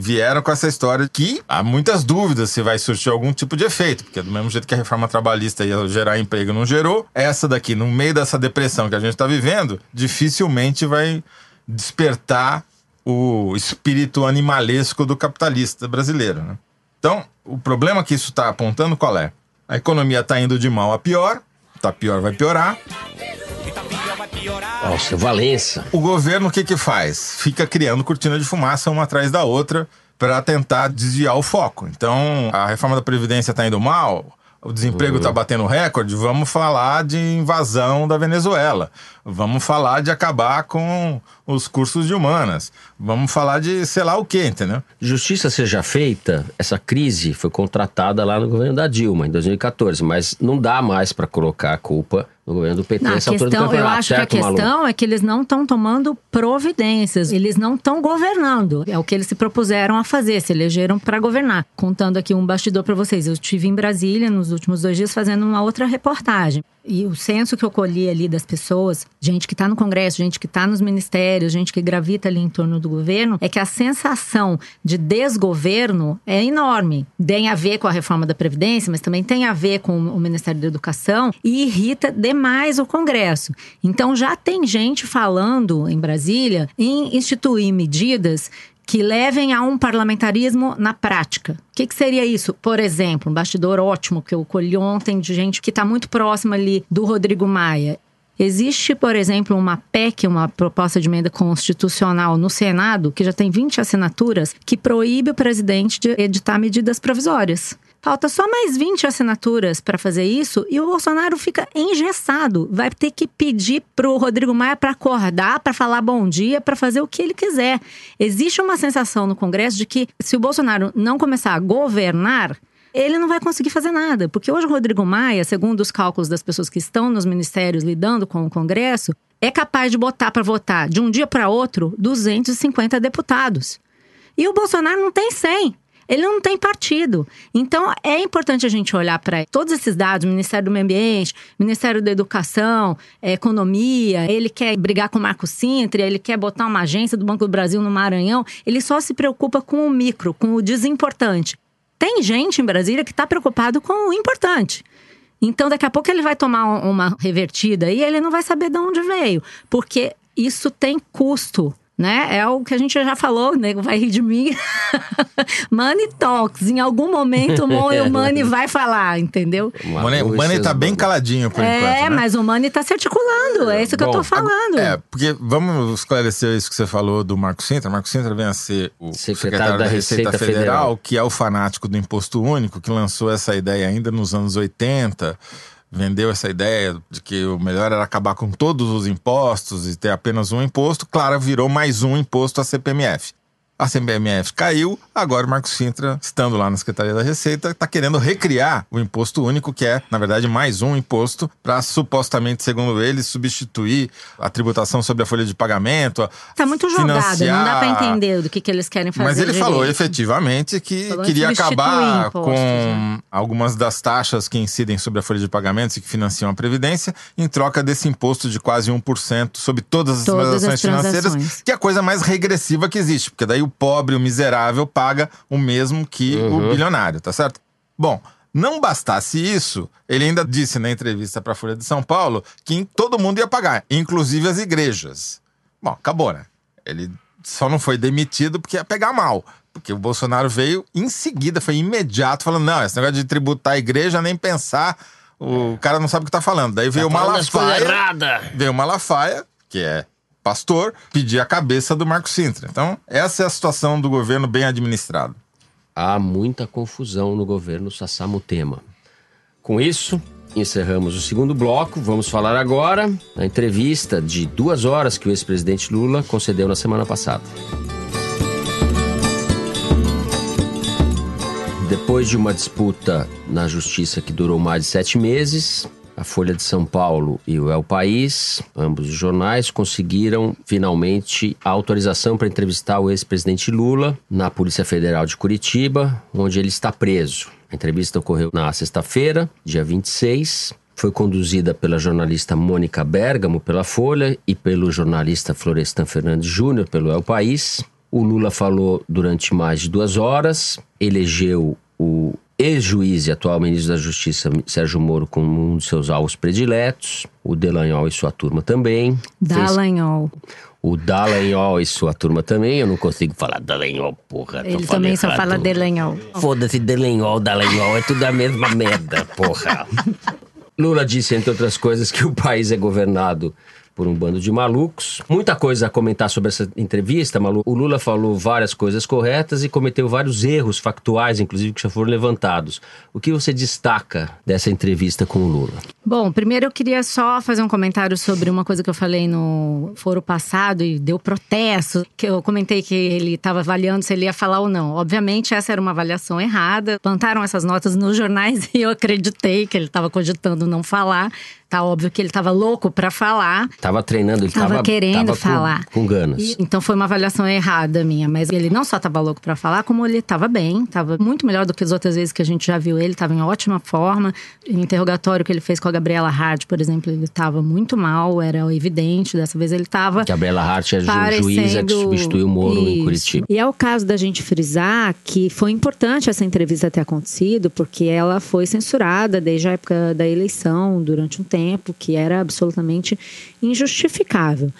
vieram com essa história que há muitas dúvidas se vai surtir algum tipo de efeito, porque do mesmo jeito que a reforma trabalhista ia gerar emprego não gerou, essa daqui, no meio dessa depressão que a gente está vivendo, dificilmente vai despertar o espírito animalesco do capitalista brasileiro. Né? Então, o problema que isso está apontando qual é? A economia está indo de mal a pior, tá pior vai piorar. Nossa, Valença. O governo o que que faz? Fica criando cortina de fumaça uma atrás da outra para tentar desviar o foco. Então, a reforma da Previdência está indo mal, o desemprego está batendo recorde, vamos falar de invasão da Venezuela. Vamos falar de acabar com os cursos de humanas. Vamos falar de sei lá o que, entendeu? Justiça seja feita, essa crise foi contratada lá no governo da Dilma, em 2014, mas não dá mais para colocar a culpa no governo do PT Não, a nessa altura do questão, eu acho que a certo, Malu? questão é que eles não estão tomando providências, eles não estão governando. É o que eles se propuseram a fazer, se elegeram para governar. Contando aqui um bastidor para vocês, eu estive em Brasília nos últimos dois dias fazendo uma outra reportagem. E o senso que eu colhi ali das pessoas, gente que está no Congresso, gente que está nos ministérios, gente que gravita ali em torno do governo, é que a sensação de desgoverno é enorme. Tem a ver com a reforma da Previdência, mas também tem a ver com o Ministério da Educação e irrita demais o Congresso. Então já tem gente falando em Brasília em instituir medidas que levem a um parlamentarismo na prática. O que, que, seria isso? Por exemplo, um bastidor ótimo que eu colhi ontem de gente que está muito próxima ali do Rodrigo Maia. Existe, por exemplo, uma PEC, uma proposta de emenda constitucional no Senado, que já tem 20 assinaturas, que proíbe o presidente de editar medidas provisórias. Falta só mais 20 assinaturas para fazer isso e o Bolsonaro fica engessado. Vai ter que pedir pro Rodrigo Maia para acordar, para falar bom dia, para fazer o que ele quiser. Existe uma sensação no Congresso de que se o Bolsonaro não começar a governar, ele não vai conseguir fazer nada. Porque hoje o Rodrigo Maia, segundo os cálculos das pessoas que estão nos ministérios lidando com o Congresso, é capaz de botar para votar de um dia para outro 250 deputados. E o Bolsonaro não tem 100 ele não tem partido. Então, é importante a gente olhar para todos esses dados, Ministério do Meio Ambiente, Ministério da Educação, é, Economia, ele quer brigar com o Marco Sintra, ele quer botar uma agência do Banco do Brasil no Maranhão, ele só se preocupa com o micro, com o desimportante. Tem gente em Brasília que está preocupado com o importante. Então, daqui a pouco ele vai tomar uma revertida e ele não vai saber de onde veio, porque isso tem custo né? É o que a gente já falou, o nego vai rir de mim. money talks. Em algum momento o Money vai falar, entendeu? Money, o Money tá bem caladinho por é, enquanto. É, né? mas o Money tá se articulando. É isso que Bom, eu tô falando. É, porque vamos esclarecer isso que você falou do Marco Sintra. Marco Sintra vem a ser o secretário, secretário da, da, Receita, Receita Federal, Federal, que é o fanático do imposto único, que lançou essa ideia ainda nos anos 80 vendeu essa ideia de que o melhor era acabar com todos os impostos e ter apenas um imposto, claro, virou mais um imposto a CPMF. A CPMF caiu, agora o Marcos Sintra, estando lá na Secretaria da Receita, está querendo recriar o imposto único, que é, na verdade, mais um imposto, para supostamente, segundo ele, substituir a tributação sobre a folha de pagamento. Está muito jogado, não dá para entender do que, que eles querem fazer. Mas ele direito. falou efetivamente que Falou queria acabar impostos, com né? algumas das taxas que incidem sobre a folha de pagamentos e que financiam a Previdência, em troca desse imposto de quase 1% sobre todas as Todas as transações financeiras, transações. que é a coisa mais regressiva que existe, porque daí o pobre, o miserável, paga o mesmo que Uhum. o bilionário, tá certo? Bom, não bastasse isso, ele ainda disse na entrevista para a Folha de São Paulo que todo mundo ia pagar, inclusive as igrejas. Bom, acabou, né? Ele só não foi demitido porque ia pegar mal. Porque o Bolsonaro veio em seguida, foi imediato, falando: não, esse negócio de tributar a igreja, nem pensar, o cara não sabe o que tá falando. Daí veio o as coisas Malafaia. Veio o Malafaia, que é pastor, pedir a cabeça do Marco Sintra. Então, essa é a situação do governo bem administrado. Há muita confusão no governo Sassamutema. Com isso, encerramos o segundo bloco. Vamos falar agora da entrevista de duas horas que o ex-presidente Lula concedeu na semana passada. Depois de uma disputa na justiça que durou mais de sete meses, a Folha de São Paulo e o El País, ambos os jornais, conseguiram finalmente a autorização para entrevistar o ex-presidente Lula na Polícia Federal de Curitiba, onde ele está preso. A entrevista ocorreu na sexta-feira, dia 26. Foi conduzida pela jornalista Mônica Bergamo, pela Folha, e pelo jornalista Florestan Fernandes Júnior, pelo El País. O Lula falou durante mais de duas horas, elegeu o ex-juiz e atual ministro da Justiça, Sérgio Moro, como um dos seus alvos prediletos, o Delanhol e sua turma também. Fez- Dallagnol. o Dallagnol e sua turma também. Eu não consigo falar Dallagnol, porra. Ele também só errado. fala Delanhol. Foda-se, Delanhol, Dallagnol, é tudo a mesma merda, porra. Lula disse, entre outras coisas, que o país é governado por um bando de malucos. Muita coisa a comentar sobre essa entrevista, Malu. O Lula falou várias coisas corretas e cometeu vários erros factuais, inclusive, que já foram levantados. O que você destaca dessa entrevista com o Lula? Bom, primeiro eu queria só fazer um comentário sobre uma coisa que eu falei no foro passado e deu protesto, que eu comentei que ele estava avaliando se ele ia falar ou não. Obviamente, essa era uma avaliação errada. Plantaram essas notas nos jornais e eu acreditei que ele estava cogitando não falar. Tá óbvio que ele estava louco para falar. Tava treinando, ele tava, querendo tava falar. Com, com ganas. E, então foi uma avaliação errada minha, mas ele não só tava louco para falar, como ele tava bem, tava muito melhor do que as outras vezes que a gente já viu ele, tava em ótima forma. O interrogatório que ele fez com a Gabriela Hart, por exemplo, ele tava muito mal, era evidente. Dessa vez ele tava. Gabriela Hart é parecendo... juíza que substituiu o Moro Isso. em Curitiba. E é o caso da gente frisar que foi importante essa entrevista ter acontecido, porque ela foi censurada desde a época da eleição, durante um tempo tempo, que era absolutamente injustificável.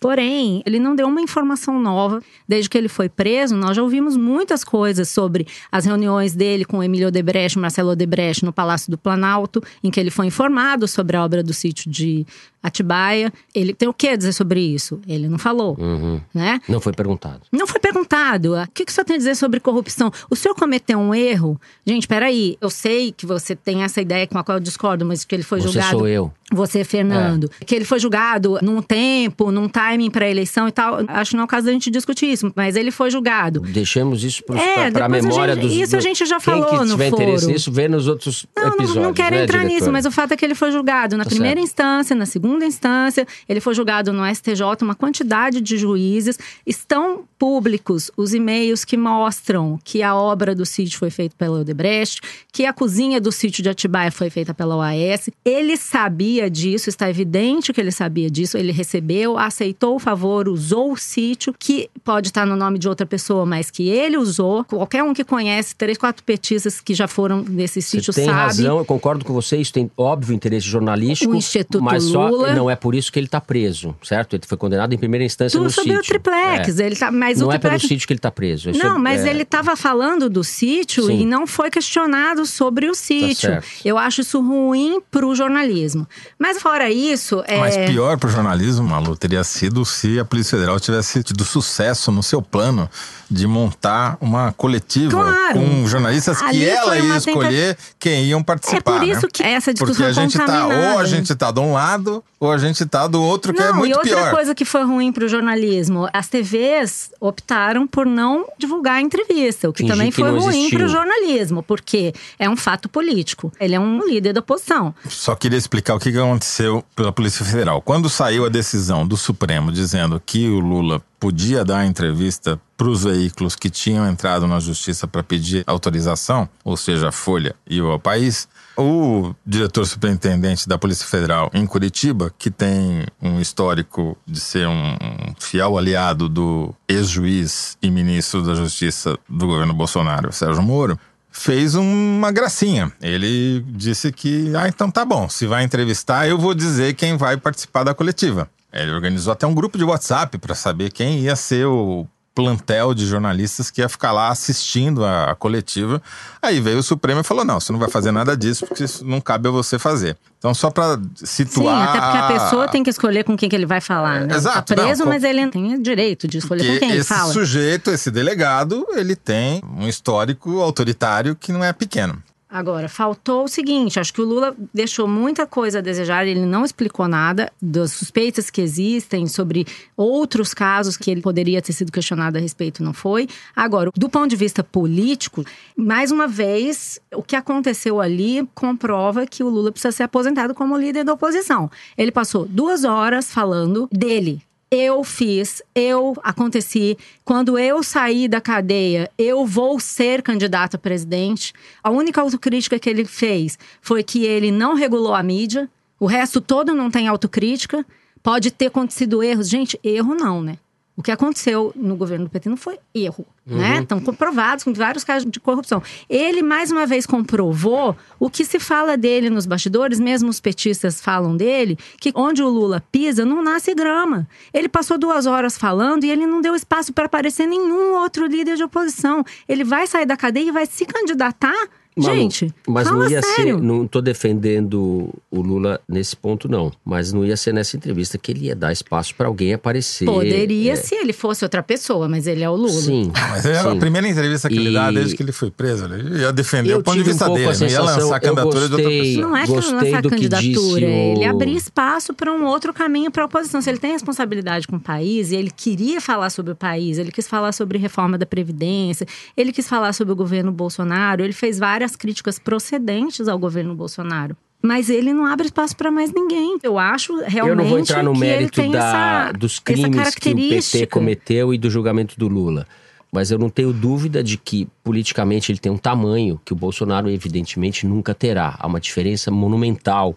Porém, ele não deu uma informação nova. Desde que ele foi preso, nós já ouvimos muitas coisas sobre as reuniões dele com Emílio Odebrecht, Marcelo Odebrecht no Palácio do Planalto, em que ele foi informado sobre a obra do sítio de Atibaia. Ele tem o que dizer sobre isso? Ele não falou, uhum. né? Não foi perguntado. Não foi perguntado. O que, que o senhor tem a dizer sobre corrupção? O senhor cometeu um erro? Gente, peraí. Eu sei que você tem essa ideia com a qual eu discordo, mas que ele foi você julgado… Sou eu. Hill. Você, Fernando. É. Que ele foi julgado num tempo, num timing para eleição e tal. Acho que não é o caso da gente discutir isso, mas ele foi julgado. Deixemos isso é, para a memória a gente, dos. Isso a gente já falou quem que no tiver foro. interesse nisso, vê nos outros não, episódios. Não, não quero né, entrar diretora? nisso, mas o fato é que ele foi julgado na tá primeira certo. instância, na segunda instância, ele foi julgado no STJ, uma quantidade de juízes. Estão públicos os e-mails que mostram que a obra do sítio foi feita pela Odebrecht, que a cozinha do sítio de Atibaia foi feita pela OAS. Ele sabia disso, está evidente que ele sabia disso, ele recebeu, aceitou o favor, usou o sítio, que pode estar no nome de outra pessoa, mas que ele usou. Qualquer um que conhece três, quatro petistas que já foram nesse sítio tem sabe. Tem razão, eu concordo com você, isso tem óbvio interesse jornalístico. O Instituto mas Lula. Só, não é por isso que ele está preso, certo? Ele foi condenado em primeira instância Tudo no sobre sítio. o triplex, é. ele tá, mas não o é triplex... pelo sítio que ele está preso. Isso não, é, mas é... ele estava falando do sítio Sim. e não foi questionado sobre o sítio. Tá eu acho isso ruim para o jornalismo. Mas fora isso, é... mas pior para o jornalismo, Malu, teria sido se a Polícia Federal tivesse tido sucesso no seu plano de montar uma coletiva claro. com jornalistas Ali que ela ia tenta... escolher quem iam participar. É por isso né? que essa discussão Porque a gente tá, ou a gente tá de um lado, ou a gente tá do outro, que não, é muito e outra pior. coisa que foi ruim para o jornalismo, as TVs optaram por não divulgar a entrevista, o que Fingir também que foi ruim para o jornalismo, porque é um fato político. Ele é um líder da oposição. Só queria explicar o que aconteceu pela Polícia Federal. Quando saiu a decisão do Supremo dizendo que o Lula podia dar entrevista para os veículos que tinham entrado na justiça para pedir autorização, ou seja, a Folha e o País, o diretor superintendente da Polícia Federal em Curitiba, que tem um histórico de ser um fiel aliado do ex-juiz e ministro da Justiça do governo Bolsonaro, Sérgio Moro, fez uma gracinha. Ele disse que, ah, então tá bom, se vai entrevistar, eu vou dizer quem vai participar da coletiva. Ele organizou até um grupo de WhatsApp para saber quem ia ser o plantel de jornalistas que ia ficar lá assistindo a, a, coletiva. Aí veio o Supremo e falou: não, você não vai fazer nada disso, porque isso não cabe a você fazer. Então, só para situar. Sim, até porque a pessoa tem que escolher com quem que ele vai falar, né? Exato. Tá preso, não, mas ele tem direito de escolher com quem ele fala. Esse sujeito, esse delegado, ele tem um histórico autoritário que não é pequeno. Agora, faltou o seguinte: acho que o Lula deixou muita coisa a desejar, ele não explicou nada das suspeitas que existem sobre outros casos que ele poderia ter sido questionado a respeito, não foi. Agora, do ponto de vista político, mais uma vez, o que aconteceu ali comprova que o Lula precisa ser aposentado como líder da oposição. Ele passou duas horas falando dele, eu fiz, eu aconteci. Quando eu sair da cadeia, eu vou ser candidato a presidente. A única autocrítica que ele fez foi que ele não regulou a mídia. O resto todo não tem autocrítica. Pode ter acontecido erros. Gente, erro não, né? O que aconteceu no governo do PT não foi erro, uhum. né? Estão comprovados com vários casos de corrupção. Ele, mais uma vez, comprovou o que se fala dele nos bastidores, mesmo os petistas falam dele, que onde o Lula pisa, não nasce grama. Ele passou duas horas falando e ele não deu espaço para aparecer nenhum outro líder de oposição. Ele vai sair da cadeia e vai se candidatar Gente, mas fala não ia sério. ser. Não tô defendendo o Lula nesse ponto, não. Mas não ia ser nessa entrevista que ele ia dar espaço para alguém aparecer. Poderia é. se ele fosse outra pessoa, mas ele é o Lula. Sim. Mas é a primeira entrevista que ele dá E- desde que ele foi preso. Ele ia defender Eu o ponto de tive um vista pouco dele, a não ia sensação- lançar a candidatura de outra gostei- pessoa. Não é que Gostei lançar que candidatura, o- ele abrir espaço para um outro caminho para a oposição. Se ele tem responsabilidade com o país e ele queria falar sobre o país, ele quis falar sobre reforma da Previdência, ele quis falar sobre o governo Bolsonaro, ele fez várias críticas procedentes ao governo Bolsonaro. Mas ele não abre espaço para mais ninguém. Eu acho realmente Eu não vou entrar no mérito da, essa, dos crimes que o PT cometeu e do julgamento do Lula. Mas eu não tenho dúvida de que, politicamente, ele tem um tamanho que o Bolsonaro, evidentemente, nunca terá. Há uma diferença monumental.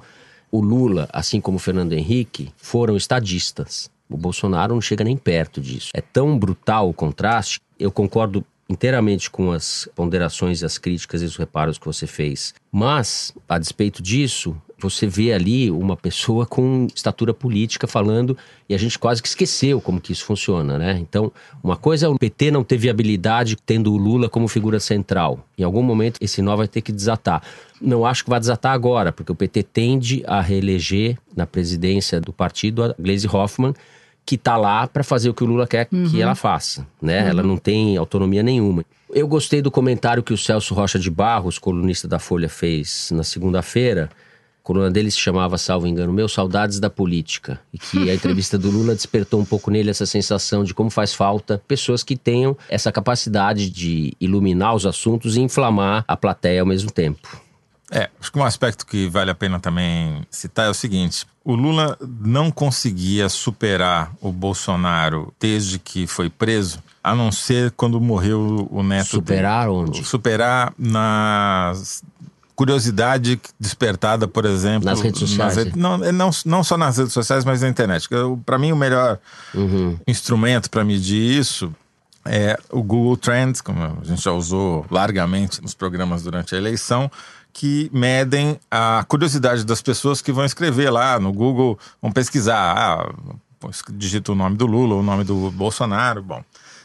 O Lula, assim como o Fernando Henrique, foram estadistas. O Bolsonaro não chega nem perto disso. É tão brutal o contraste. Eu concordo inteiramente com as ponderações, as críticas e os reparos que você fez. Mas, a despeito disso, você vê ali uma pessoa com estatura política falando e a gente quase que esqueceu como que isso funciona, né? Então, uma coisa é o PT não ter viabilidade tendo o Lula como figura central. Em algum momento esse nó vai ter que desatar. Não acho que vai desatar agora, porque o PT tende a reeleger na presidência do partido a Gleisi Hoffmann, que está lá para fazer o que o Lula quer que ela faça, né? Ela não tem autonomia nenhuma. Eu gostei do comentário que o Celso Rocha de Barros, colunista da Folha, fez na segunda-feira. A coluna dele se chamava, salvo engano, Meu Saudades da Política. E que a entrevista do Lula despertou um pouco nele essa sensação de como faz falta pessoas que tenham essa capacidade de iluminar os assuntos e inflamar a plateia ao mesmo tempo. É, acho que um aspecto que vale a pena também citar é o seguinte: o Lula não conseguia superar o Bolsonaro desde que foi preso, a não ser quando morreu o neto Superar dele. onde? Superar na curiosidade despertada, por exemplo. Nas redes sociais, redes- não, não, não só nas redes sociais, mas na internet. Para mim, o melhor Uhum. instrumento para medir isso é o Google Trends, como a gente já usou largamente nos programas durante a eleição, que medem a curiosidade das pessoas que vão escrever lá no Google, vão pesquisar, ah, digita o nome do Lula, o nome do Bolsonaro, bom.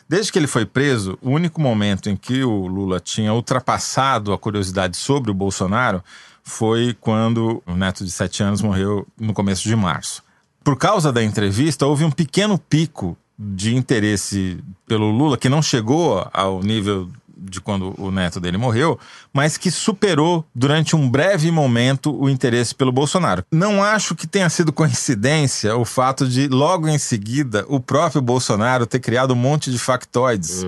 Desde que ele foi preso, o único momento em que o Lula tinha ultrapassado a curiosidade sobre o Bolsonaro foi quando o neto de sete anos morreu no começo de março. Por causa da entrevista, houve um pequeno pico de interesse pelo Lula, que não chegou ao nível de quando o neto dele morreu, mas que superou durante um breve momento o interesse pelo Bolsonaro. Não acho que tenha sido coincidência o fato de, logo em seguida, o próprio Bolsonaro ter criado um monte de factoides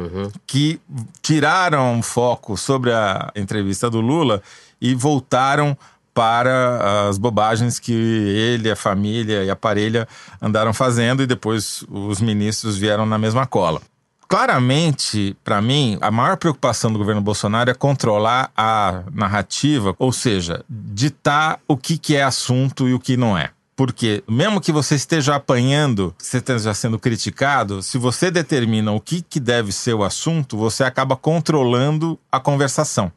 que tiraram o foco sobre a entrevista do Lula e voltaram para as bobagens que ele, a família e a parelha andaram fazendo e depois os ministros vieram na mesma cola. Claramente, para mim, a maior preocupação do governo Bolsonaro é controlar a narrativa, ou seja, ditar o que, que é assunto e o que não é. Porque, mesmo que você esteja apanhando, você esteja sendo criticado, se você determina o que, que deve ser o assunto, você acaba controlando a conversação.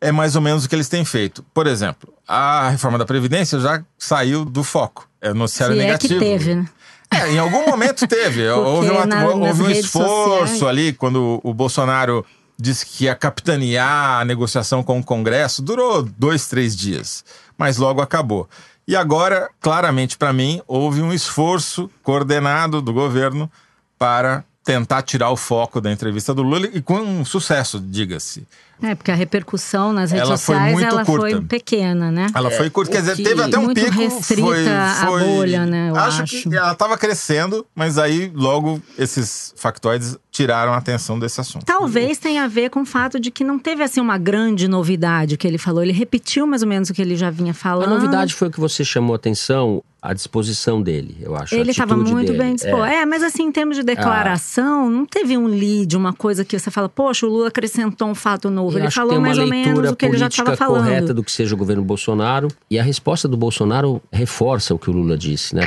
É mais ou menos o que eles têm feito. Por exemplo, a reforma da Previdência já saiu do foco. É noticiário Se é negativo. que teve, né? É, em algum momento teve. houve uma- na- houve um esforço sociais- ali quando o Bolsonaro disse que ia capitanear a negociação com o Congresso. Durou dois, três dias, mas logo acabou. E agora, claramente para mim, houve um esforço coordenado do governo para tentar tirar o foco da entrevista do Lula e com sucesso, diga-se. É, porque a repercussão nas redes Ela foi sociais muito ela curta. foi pequena, né? Ela foi curta, o quer dizer, que- teve até um muito pico. restrita foi, a foi, bolha, né, eu acho, acho. que ela estava crescendo, mas aí logo esses factoides tiraram a atenção desse assunto. Talvez tenha a ver com o fato de que não teve assim uma grande novidade que ele falou. Ele repetiu mais ou menos o que ele já vinha A falando. novidade foi o que você chamou a atenção, a disposição dele, eu acho. a Ele estava atitude muito dele. bem disposto. É. É. mas assim, em termos de declaração, não teve um lead, uma coisa que você fala, poxa, o Lula acrescentou um fato novo. Eu ele falou tem uma mais ou menos leitura o que ele já política estava falando. correta do que seja o governo Bolsonaro. E a resposta do Bolsonaro reforça o que o Lula disse, né?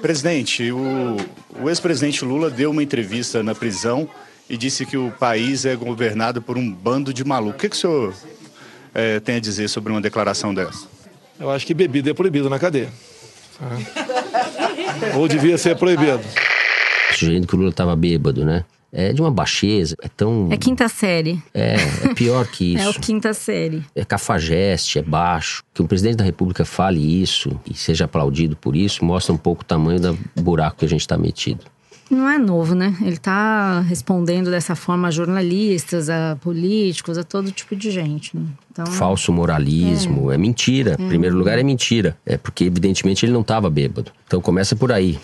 Presidente, o, o ex-presidente Lula deu uma entrevista na prisão e disse que o país é governado por um bando de malucos. O que, que o senhor eh, tem a dizer sobre uma declaração dessa? Eu acho que bebida é proibido na cadeia. Tá? Ou devia ser proibido. Sugerindo que o Lula estava bêbado, né? É de uma baixeza, é tão. É quinta série. É, é pior que isso. é o quinta série. É cafajeste, é baixo. Que um presidente da República fale isso e seja aplaudido por isso mostra um pouco o tamanho do buraco que a gente está metido. Não é novo, né? Ele está respondendo dessa forma a jornalistas, a políticos, a todo tipo de gente. Né? Então, Falso moralismo, é, é mentira. Em primeiro lugar, é mentira. É porque, evidentemente, ele não estava bêbado. Então começa por aí.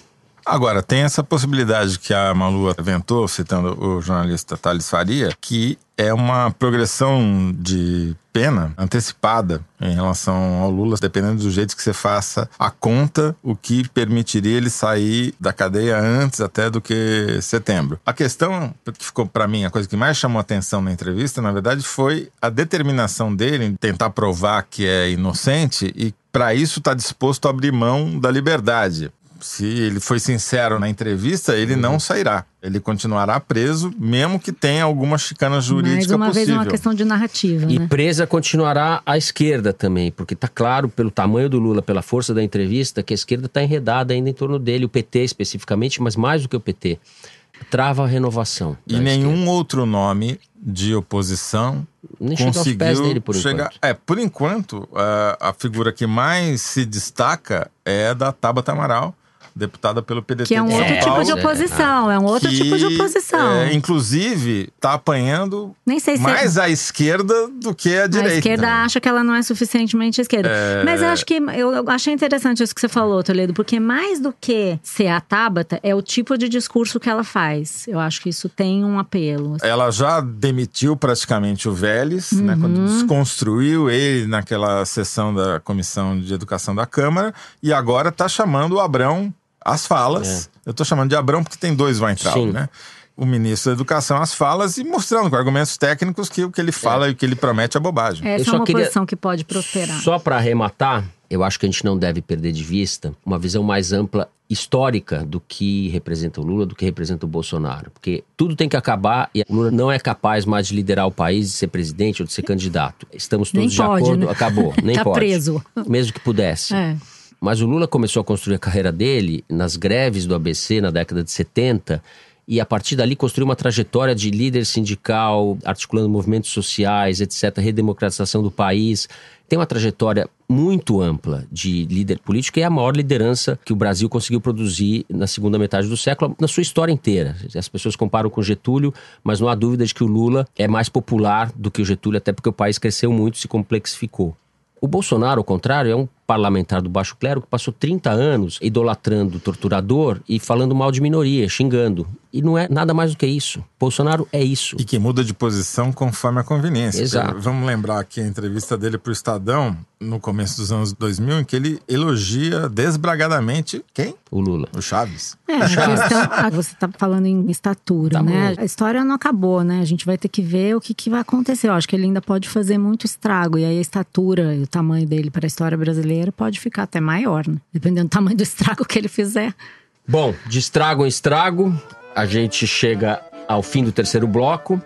Agora, tem essa possibilidade que a Malu aventou, citando o jornalista Thales Faria, que é uma progressão de pena antecipada em relação ao Lula, dependendo do jeito que você faça a conta, o que permitiria ele sair da cadeia antes até do que setembro. A questão que ficou para mim a coisa que mais chamou atenção na entrevista, na verdade, foi a determinação dele em tentar provar que é inocente e para isso está disposto a abrir mão da liberdade se ele foi sincero na entrevista, ele uhum. não sairá. Ele continuará preso, mesmo que tenha alguma chicana jurídica Mais uma possível. vez uma questão de narrativa. E né? presa continuará à esquerda também, porque está claro pelo tamanho do Lula, pela força da entrevista, que a esquerda está enredada ainda em torno dele, o PT especificamente, mas mais do que o PT. Trava a renovação. E nenhum esquerda. outro nome de oposição nem conseguiu aos pés dele por chegar. Enquanto. É, por enquanto, a, a figura que mais se destaca é da Tabata Amaral deputada pelo PDT Que é um outro é, tipo de oposição, é, um outro que, tipo de oposição. É, inclusive, está apanhando se mais é... à esquerda do que à direita. A esquerda acha que ela não é suficientemente esquerda. É... Mas eu acho que eu achei interessante isso que você falou, Toledo, porque mais do que ser a Tabata, é o tipo de discurso que ela faz. Eu acho que isso tem um apelo. Ela já demitiu praticamente o Vélez, uhum. né, quando desconstruiu ele naquela sessão da Comissão de Educação da Câmara, e agora está chamando o Abrão as falas. É. Eu estou chamando de Abrão porque tem dois Weintraub, né? O ministro da Educação as falas e mostrando com argumentos técnicos que o que ele fala é. e o que ele promete é bobagem. Essa é uma queria... posição que pode prosperar. Só para arrematar, eu acho que a gente não deve perder de vista uma visão mais ampla histórica do que representa o Lula, do que representa o Bolsonaro. Porque tudo tem que acabar e o Lula não é capaz mais de liderar o país, de ser presidente ou de ser candidato. Estamos todos Nem de pode, acordo. Né? Acabou. Nem tá pode. preso. Mesmo que pudesse. É. Mas o Lula começou a construir a carreira dele nas greves do ABC na década de 70 e a partir dali construiu uma trajetória de líder sindical, articulando movimentos sociais, etc., redemocratização do país. Tem uma trajetória muito ampla de líder político e é a maior liderança que o Brasil conseguiu produzir na segunda metade do século, na sua história inteira. As pessoas comparam com Getúlio, mas não há dúvida de que o Lula é mais popular do que o Getúlio, até porque o país cresceu muito, se complexificou. O Bolsonaro, ao contrário, é um parlamentar do baixo clero que passou 30 anos idolatrando o torturador e falando mal de minoria, xingando. E não é nada mais do que isso. Bolsonaro é isso. E que muda de posição conforme a conveniência. Exato. Vamos lembrar aqui a entrevista dele para o Estadão, no começo dos anos 2000, em que ele elogia desbragadamente quem? O Lula. O Chaves. É, a questão, você está falando em estatura, tá né? Bom. A história não acabou, né? A gente vai ter que ver o que, que vai acontecer. Eu acho que ele ainda pode fazer muito estrago. E aí a estatura e o tamanho dele para a história brasileira brasileiro pode ficar até maior, né? Dependendo do tamanho do estrago que ele fizer. Bom, de estrago em estrago, a gente chega ao fim do terceiro bloco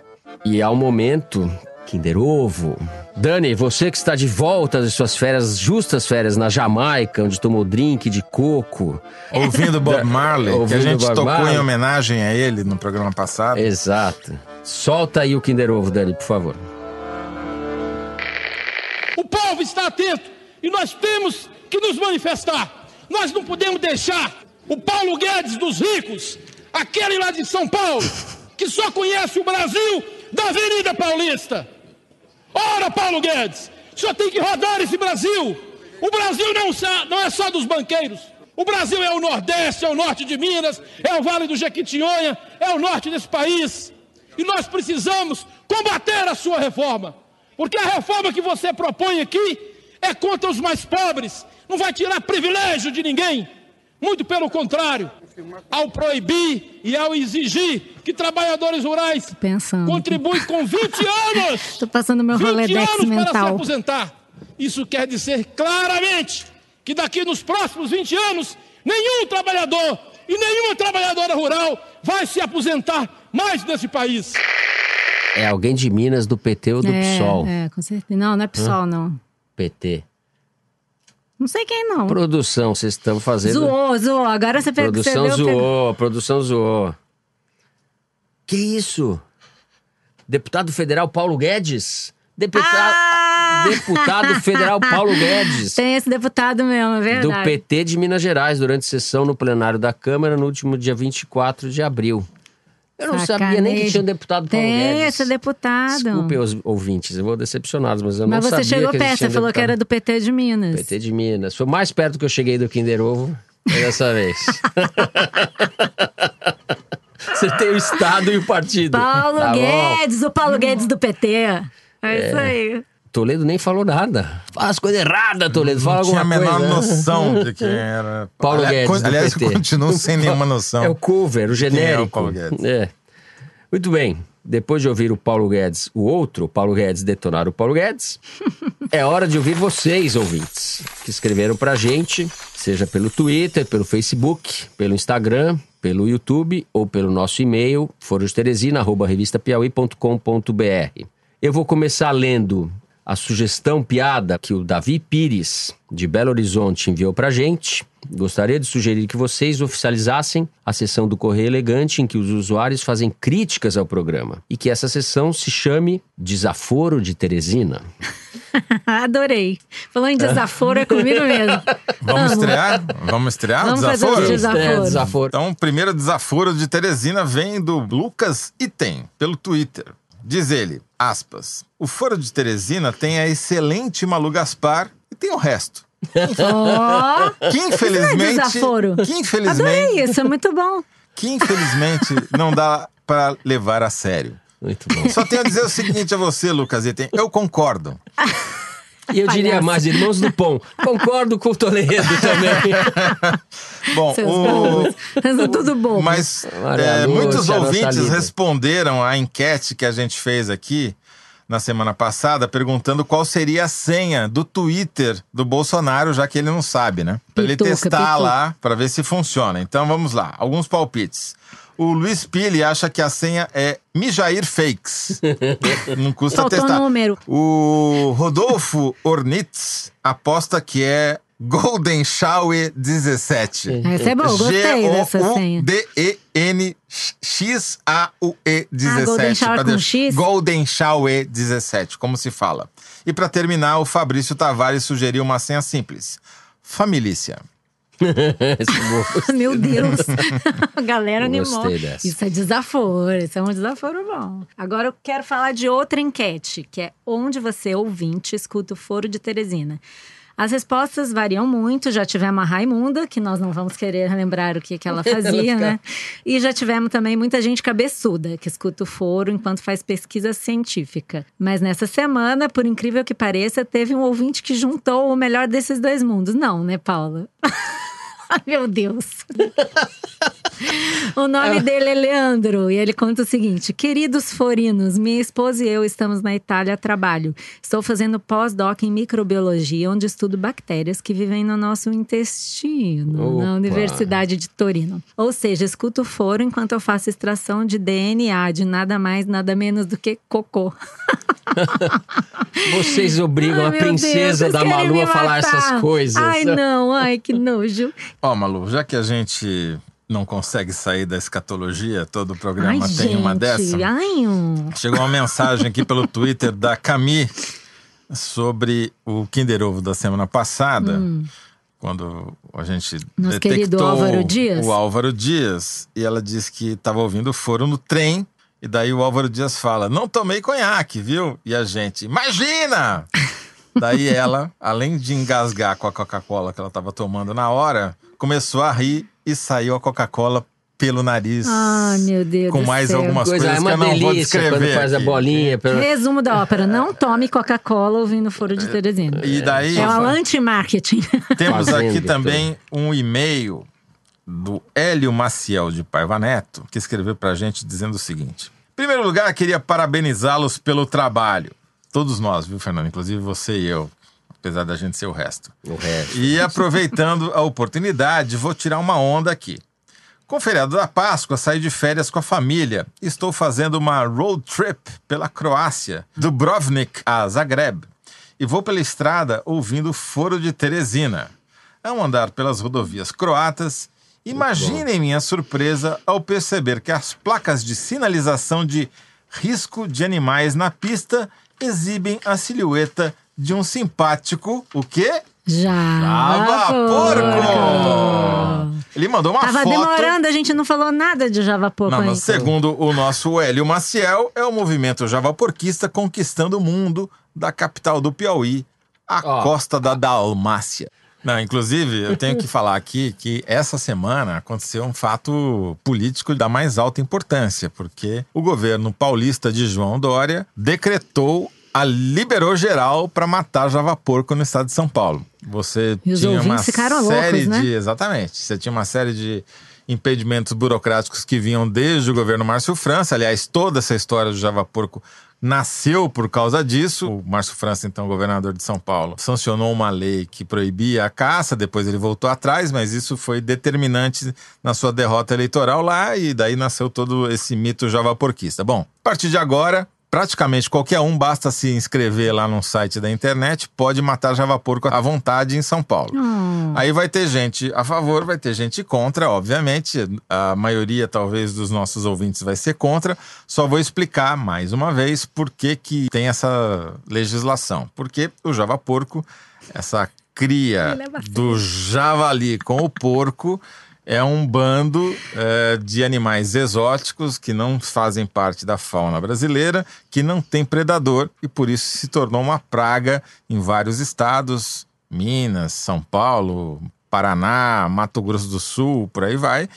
e ao momento Kinder Ovo. Dani, você que está de volta das suas férias, justas férias na Jamaica, onde tomou drink de coco. Ouvindo Bob Marley, Ouvindo que a gente Bob tocou Marley. em homenagem a ele no programa passado. Exato. Solta aí o Kinder Ovo, Dani, por favor. O povo está atento e nós temos que nos manifestar. Nós não podemos deixar o Paulo Guedes dos ricos, aquele lá de São Paulo, que só conhece o Brasil da Avenida Paulista. Ora, Paulo Guedes, senhor tem que rodar esse Brasil. O Brasil não, não é só dos banqueiros. O Brasil é o Nordeste, é o norte de Minas, é o Vale do Jequitinhonha, é o norte desse país. E nós precisamos combater a sua reforma. Porque a reforma que você propõe aqui é contra os mais pobres, não vai tirar privilégio de ninguém. Muito pelo contrário, ao proibir e ao exigir que trabalhadores rurais contribuem com 20 anos. Estou passando meu Rolodex anos mental. para se aposentar. Isso quer dizer claramente que daqui nos próximos 20 anos, nenhum trabalhador e nenhuma trabalhadora rural vai se aposentar mais nesse país. É alguém de Minas, do PT ou do é, PSOL? É, com certeza. Não, não é PSOL, Hã? não. PT. Não sei quem não. Produção, vocês estão fazendo. Zoou, zoou. Agora você Produção você zoou, produção zoou. Que isso? Deputado federal Paulo Guedes? Deputado, Ah! deputado federal Paulo Guedes. Tem esse deputado mesmo, é verdade. do PT de Minas Gerais, durante sessão no plenário da Câmara no último dia 24 de abril. Eu não sabia nem que tinha um deputado Paulo Tem Guedes. esse deputado. Desculpem os ouvintes, eu vou decepcioná-los, mas eu Mas não você sabia chegou que perto, existia você falou que era do PT de Minas. PT de Minas. Foi mais perto que eu cheguei do Kinder Ovo dessa vez. você tem o Estado e o partido. Paulo Tá bom. Guedes, o Paulo Guedes do PT. É, isso aí. Toledo nem falou nada. Faz coisa errada, Toledo. Fala Não tinha a alguma menor coisa. noção de quem era. Paulo aliás, Guedes. Aliás, continuo sem nenhuma noção. É o cover, o genérico. é o Paulo Guedes? É. Muito bem. Depois de ouvir o Paulo Guedes, o outro Paulo Guedes detonar o Paulo Guedes, é hora de ouvir vocês, ouvintes, que escreveram pra gente, seja pelo Twitter, pelo Facebook, pelo Instagram, pelo YouTube ou pelo nosso e-mail, forosteresina.revistapiauí.com.br. Eu vou começar lendo a sugestão piada que o Davi Pires, de Belo Horizonte, enviou pra gente. Gostaria de sugerir que vocês oficializassem a sessão do Correio Elegante em que os usuários fazem críticas ao programa e que essa sessão se chame Desaforo de Teresina. Adorei. Falando em desaforo, é comigo mesmo. Vamos Amo. estrear? Vamos estrear Vamos o fazer desaforo? o desaforo. É, desaforo. Então, o primeiro desaforo de Teresina vem do Lucas Item, pelo Twitter. Diz ele, aspas, o foro de Teresina tem a excelente Malu Gaspar e tem o resto. Ó, Que é infelizmente... desaforo. Que infelizmente... Adorei isso, é muito bom. Que infelizmente não dá para levar a sério. Muito bom. Só tenho a dizer o seguinte a você, Lucas Item. Eu concordo. E eu diria Palhaço. mais, irmãos do pão. Concordo com o Toledo também. Bom, o... é tudo bom. Mas é, muitos ouvintes responderam à enquete que a gente fez aqui na semana passada, perguntando qual seria a senha do Twitter do Bolsonaro, já que ele não sabe, né? Para ele testar pituca. lá, para ver se funciona. Então vamos lá, alguns palpites. O Luiz Pili acha que a senha é Mijair Fakes. Não custa Faltou testar. número. O Rodolfo Ornitz aposta que é Golden Shower 17. Essa é boa, gostei dessa senha. D-E-N-X-A-U-E 17. Ah, Golden Shower com X? Golden Shower 17, como se fala. E para terminar, o Fabrício Tavares sugeriu uma senha simples. Familícia. Meu Deus. Galera animou. dessa. Isso é desaforo, isso é um desaforo bom. Agora eu quero falar de outra enquete, que é onde você, ouvinte, escuta o Foro de Teresina. As respostas variam muito. Já tivemos a Raimunda, que nós não vamos querer lembrar o que, que ela fazia, né? E já tivemos também muita gente cabeçuda, que escuta o foro enquanto faz pesquisa científica. Mas nessa semana, por incrível que pareça, teve um ouvinte que juntou o melhor desses dois mundos. Não, né, Paula? Ai, meu Deus. o nome dele é Leandro e ele conta o seguinte: Queridos forinos, minha esposa e eu estamos na Itália a trabalho. Estou fazendo pós-doc em microbiologia, onde estudo bactérias que vivem no nosso intestino, na Opa. Universidade de Torino. Ou seja, escuto o foro enquanto eu faço extração de DNA de nada mais, nada menos do que cocô. Vocês obrigam Ai, a princesa Deus, da Malu a falar essas coisas. Ai, não, ai, que nojo. Ó, Malu, já que a gente não consegue sair da escatologia, todo o programa Ai, tem gente. uma dessa. Ai, um. Chegou uma mensagem aqui pelo Twitter da Cami sobre o Kinder Ovo da semana passada. Quando a gente Hum. Nosso querido detectou Álvaro Dias. o Álvaro Dias. E ela disse que estava ouvindo o foro no trem. E daí o Álvaro Dias fala, não tomei conhaque, viu? E a gente, imagina! daí ela, além de engasgar com a Coca-Cola que ela estava tomando na hora, começou a rir e saiu a Coca-Cola pelo nariz. Ai, meu Deus com mais algumas Coisa, coisas é que uma eu não vou descrever quando faz a bolinha. pelo- Resumo da ópera: não tome Coca-Cola ouvindo o Foro de Teresina. E daí É um anti-marketing. temos aqui tudo. também um e-mail do Hélio Maciel de Paiva Neto, que escreveu pra gente dizendo o seguinte: Em primeiro lugar, queria parabenizá-los pelo trabalho. Todos nós, viu, Fernando? Inclusive você e eu, apesar da gente ser o resto. O resto. E aproveitando a oportunidade, vou tirar uma onda aqui. Com o feriado da Páscoa, saí de férias com a família. Estou fazendo uma road trip pela Croácia, do Brovnik a Zagreb. E vou pela estrada ouvindo o Foro de Teresina. Ao andar pelas rodovias croatas, Imaginem minha surpresa ao perceber que as placas de sinalização de risco de animais na pista exibem a silhueta de um simpático, o quê? Java Porco! Ele mandou uma Tava foto. demorando, a gente não falou nada de Java Porco Não, mas segundo o nosso Hélio Maciel, é o movimento javaporquista conquistando o mundo da capital do Piauí, a Ó. costa da Dalmácia. Não, inclusive, eu tenho que falar aqui que essa semana aconteceu um fato político da mais alta importância, porque o governo paulista de João Dória decretou a liberou geral para matar javaporco no estado de São Paulo. Você E os tinha uma ficaram série loucos, né? de exatamente, você tinha uma série de impedimentos burocráticos que vinham desde o governo Márcio França. Aliás, toda essa história do javaporco nasceu por causa disso. O Márcio França, então governador de São Paulo, sancionou uma lei que proibia a caça, depois ele voltou atrás, mas isso foi determinante na sua derrota eleitoral lá e daí nasceu todo esse mito javaporquista. Bom, a partir de agora, praticamente qualquer um basta se inscrever lá num site da internet, pode matar javaporco à vontade em São Paulo. Aí vai ter gente a favor, vai ter gente contra, obviamente. A maioria, talvez, dos nossos ouvintes vai ser contra. Só vou explicar mais uma vez por que, que tem essa legislação. Porque o javaporco, essa cria do javali com o porco, é um bando é, de animais exóticos que não fazem parte da fauna brasileira, que não tem predador e por isso se tornou uma praga em vários estados, Minas, São Paulo, Paraná, Mato Grosso do Sul, por aí vai.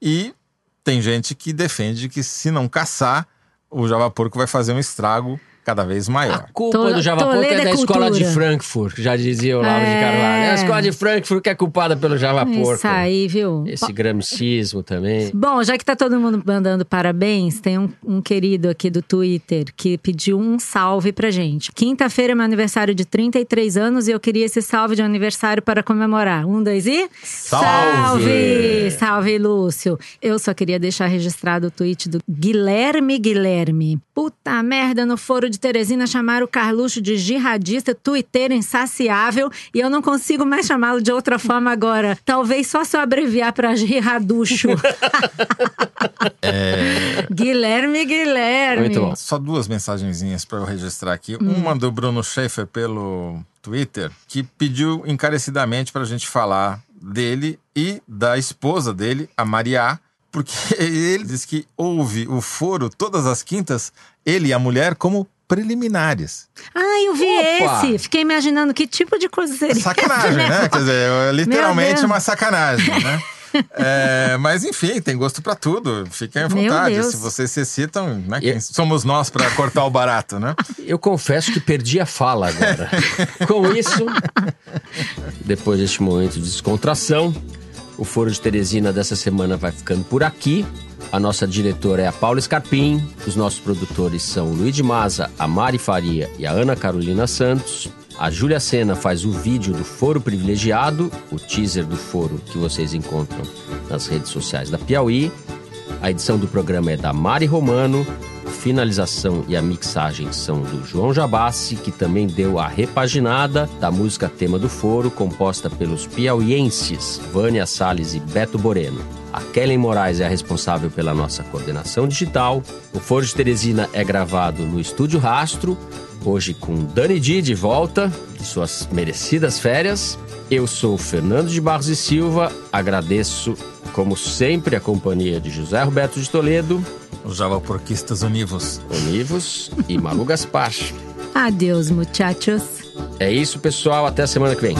E tem gente que defende que se não caçar, o javaporco vai fazer um estrago cada vez maior. A culpa do Javaporco Toledo é é da escola de. Frankfurt, já dizia o Lauro de É. Carvalho. É a escola de Frankfurt que é culpada pelo Javaporco. Isso aí, viu? Esse gramicismo também. Bom, já que tá todo mundo mandando parabéns, tem um, um querido aqui do Twitter que pediu um salve pra gente. Quinta-feira é meu aniversário de 33 anos e eu queria esse salve de aniversário para comemorar. Um, dois e. Salve! Salve, Salve, Lúcio! Eu só queria deixar registrado o tweet do Guilherme Guilherme. Puta merda, no foro de Teresina chamaram o Carluxo de jihadista, twitteiro insaciável e eu não consigo mais chamá-lo de outra forma agora. Talvez só se eu abreviar pra jihadusho. Guilherme Guilherme. Muito bom. Só duas mensagenzinhas para eu registrar aqui. Hum. Uma do Bruno Schaefer pelo Twitter, que pediu encarecidamente para a gente falar dele e da esposa dele, a Maria, porque ele diz que ouve o foro todas as quintas, ele e a mulher, como preliminares. Ah, eu vi Opa! esse. Fiquei imaginando que tipo de coisa seria. Sacanagem, né? Quer dizer, é literalmente uma sacanagem, né? É, mas enfim, tem gosto pra tudo. Fiquem à vontade. Se vocês se excitam, né? E- Quem somos nós pra cortar o barato, né? Eu confesso que perdi a fala agora. Com isso, depois deste momento de descontração, o Foro de Teresina dessa semana vai ficando por aqui. A nossa diretora é a Paula Scarpim, os nossos produtores são o Luiz de Maza, a Mari Faria e a Ana Carolina Santos. A Júlia Sena faz o vídeo do Foro Privilegiado, o teaser do foro que vocês encontram nas redes sociais da Piauí. A edição do programa é da Mari Romano, finalização e a mixagem são do João Jabassi, que também deu a repaginada da música tema do foro, composta pelos piauienses Vânia Salles e Beto Boreno. A Kellen Moraes é a responsável pela nossa coordenação digital. O Foro de Teresina é gravado no Estúdio Rastro, hoje com Dani Di de volta, de suas merecidas férias. Eu sou Fernando de Barros e Silva, agradeço, como sempre, a companhia de José Roberto de Toledo, Os javaporquistas univos. Onivos e Malu Gaspar. Adeus, muchachos. É isso, pessoal. Até a semana que vem.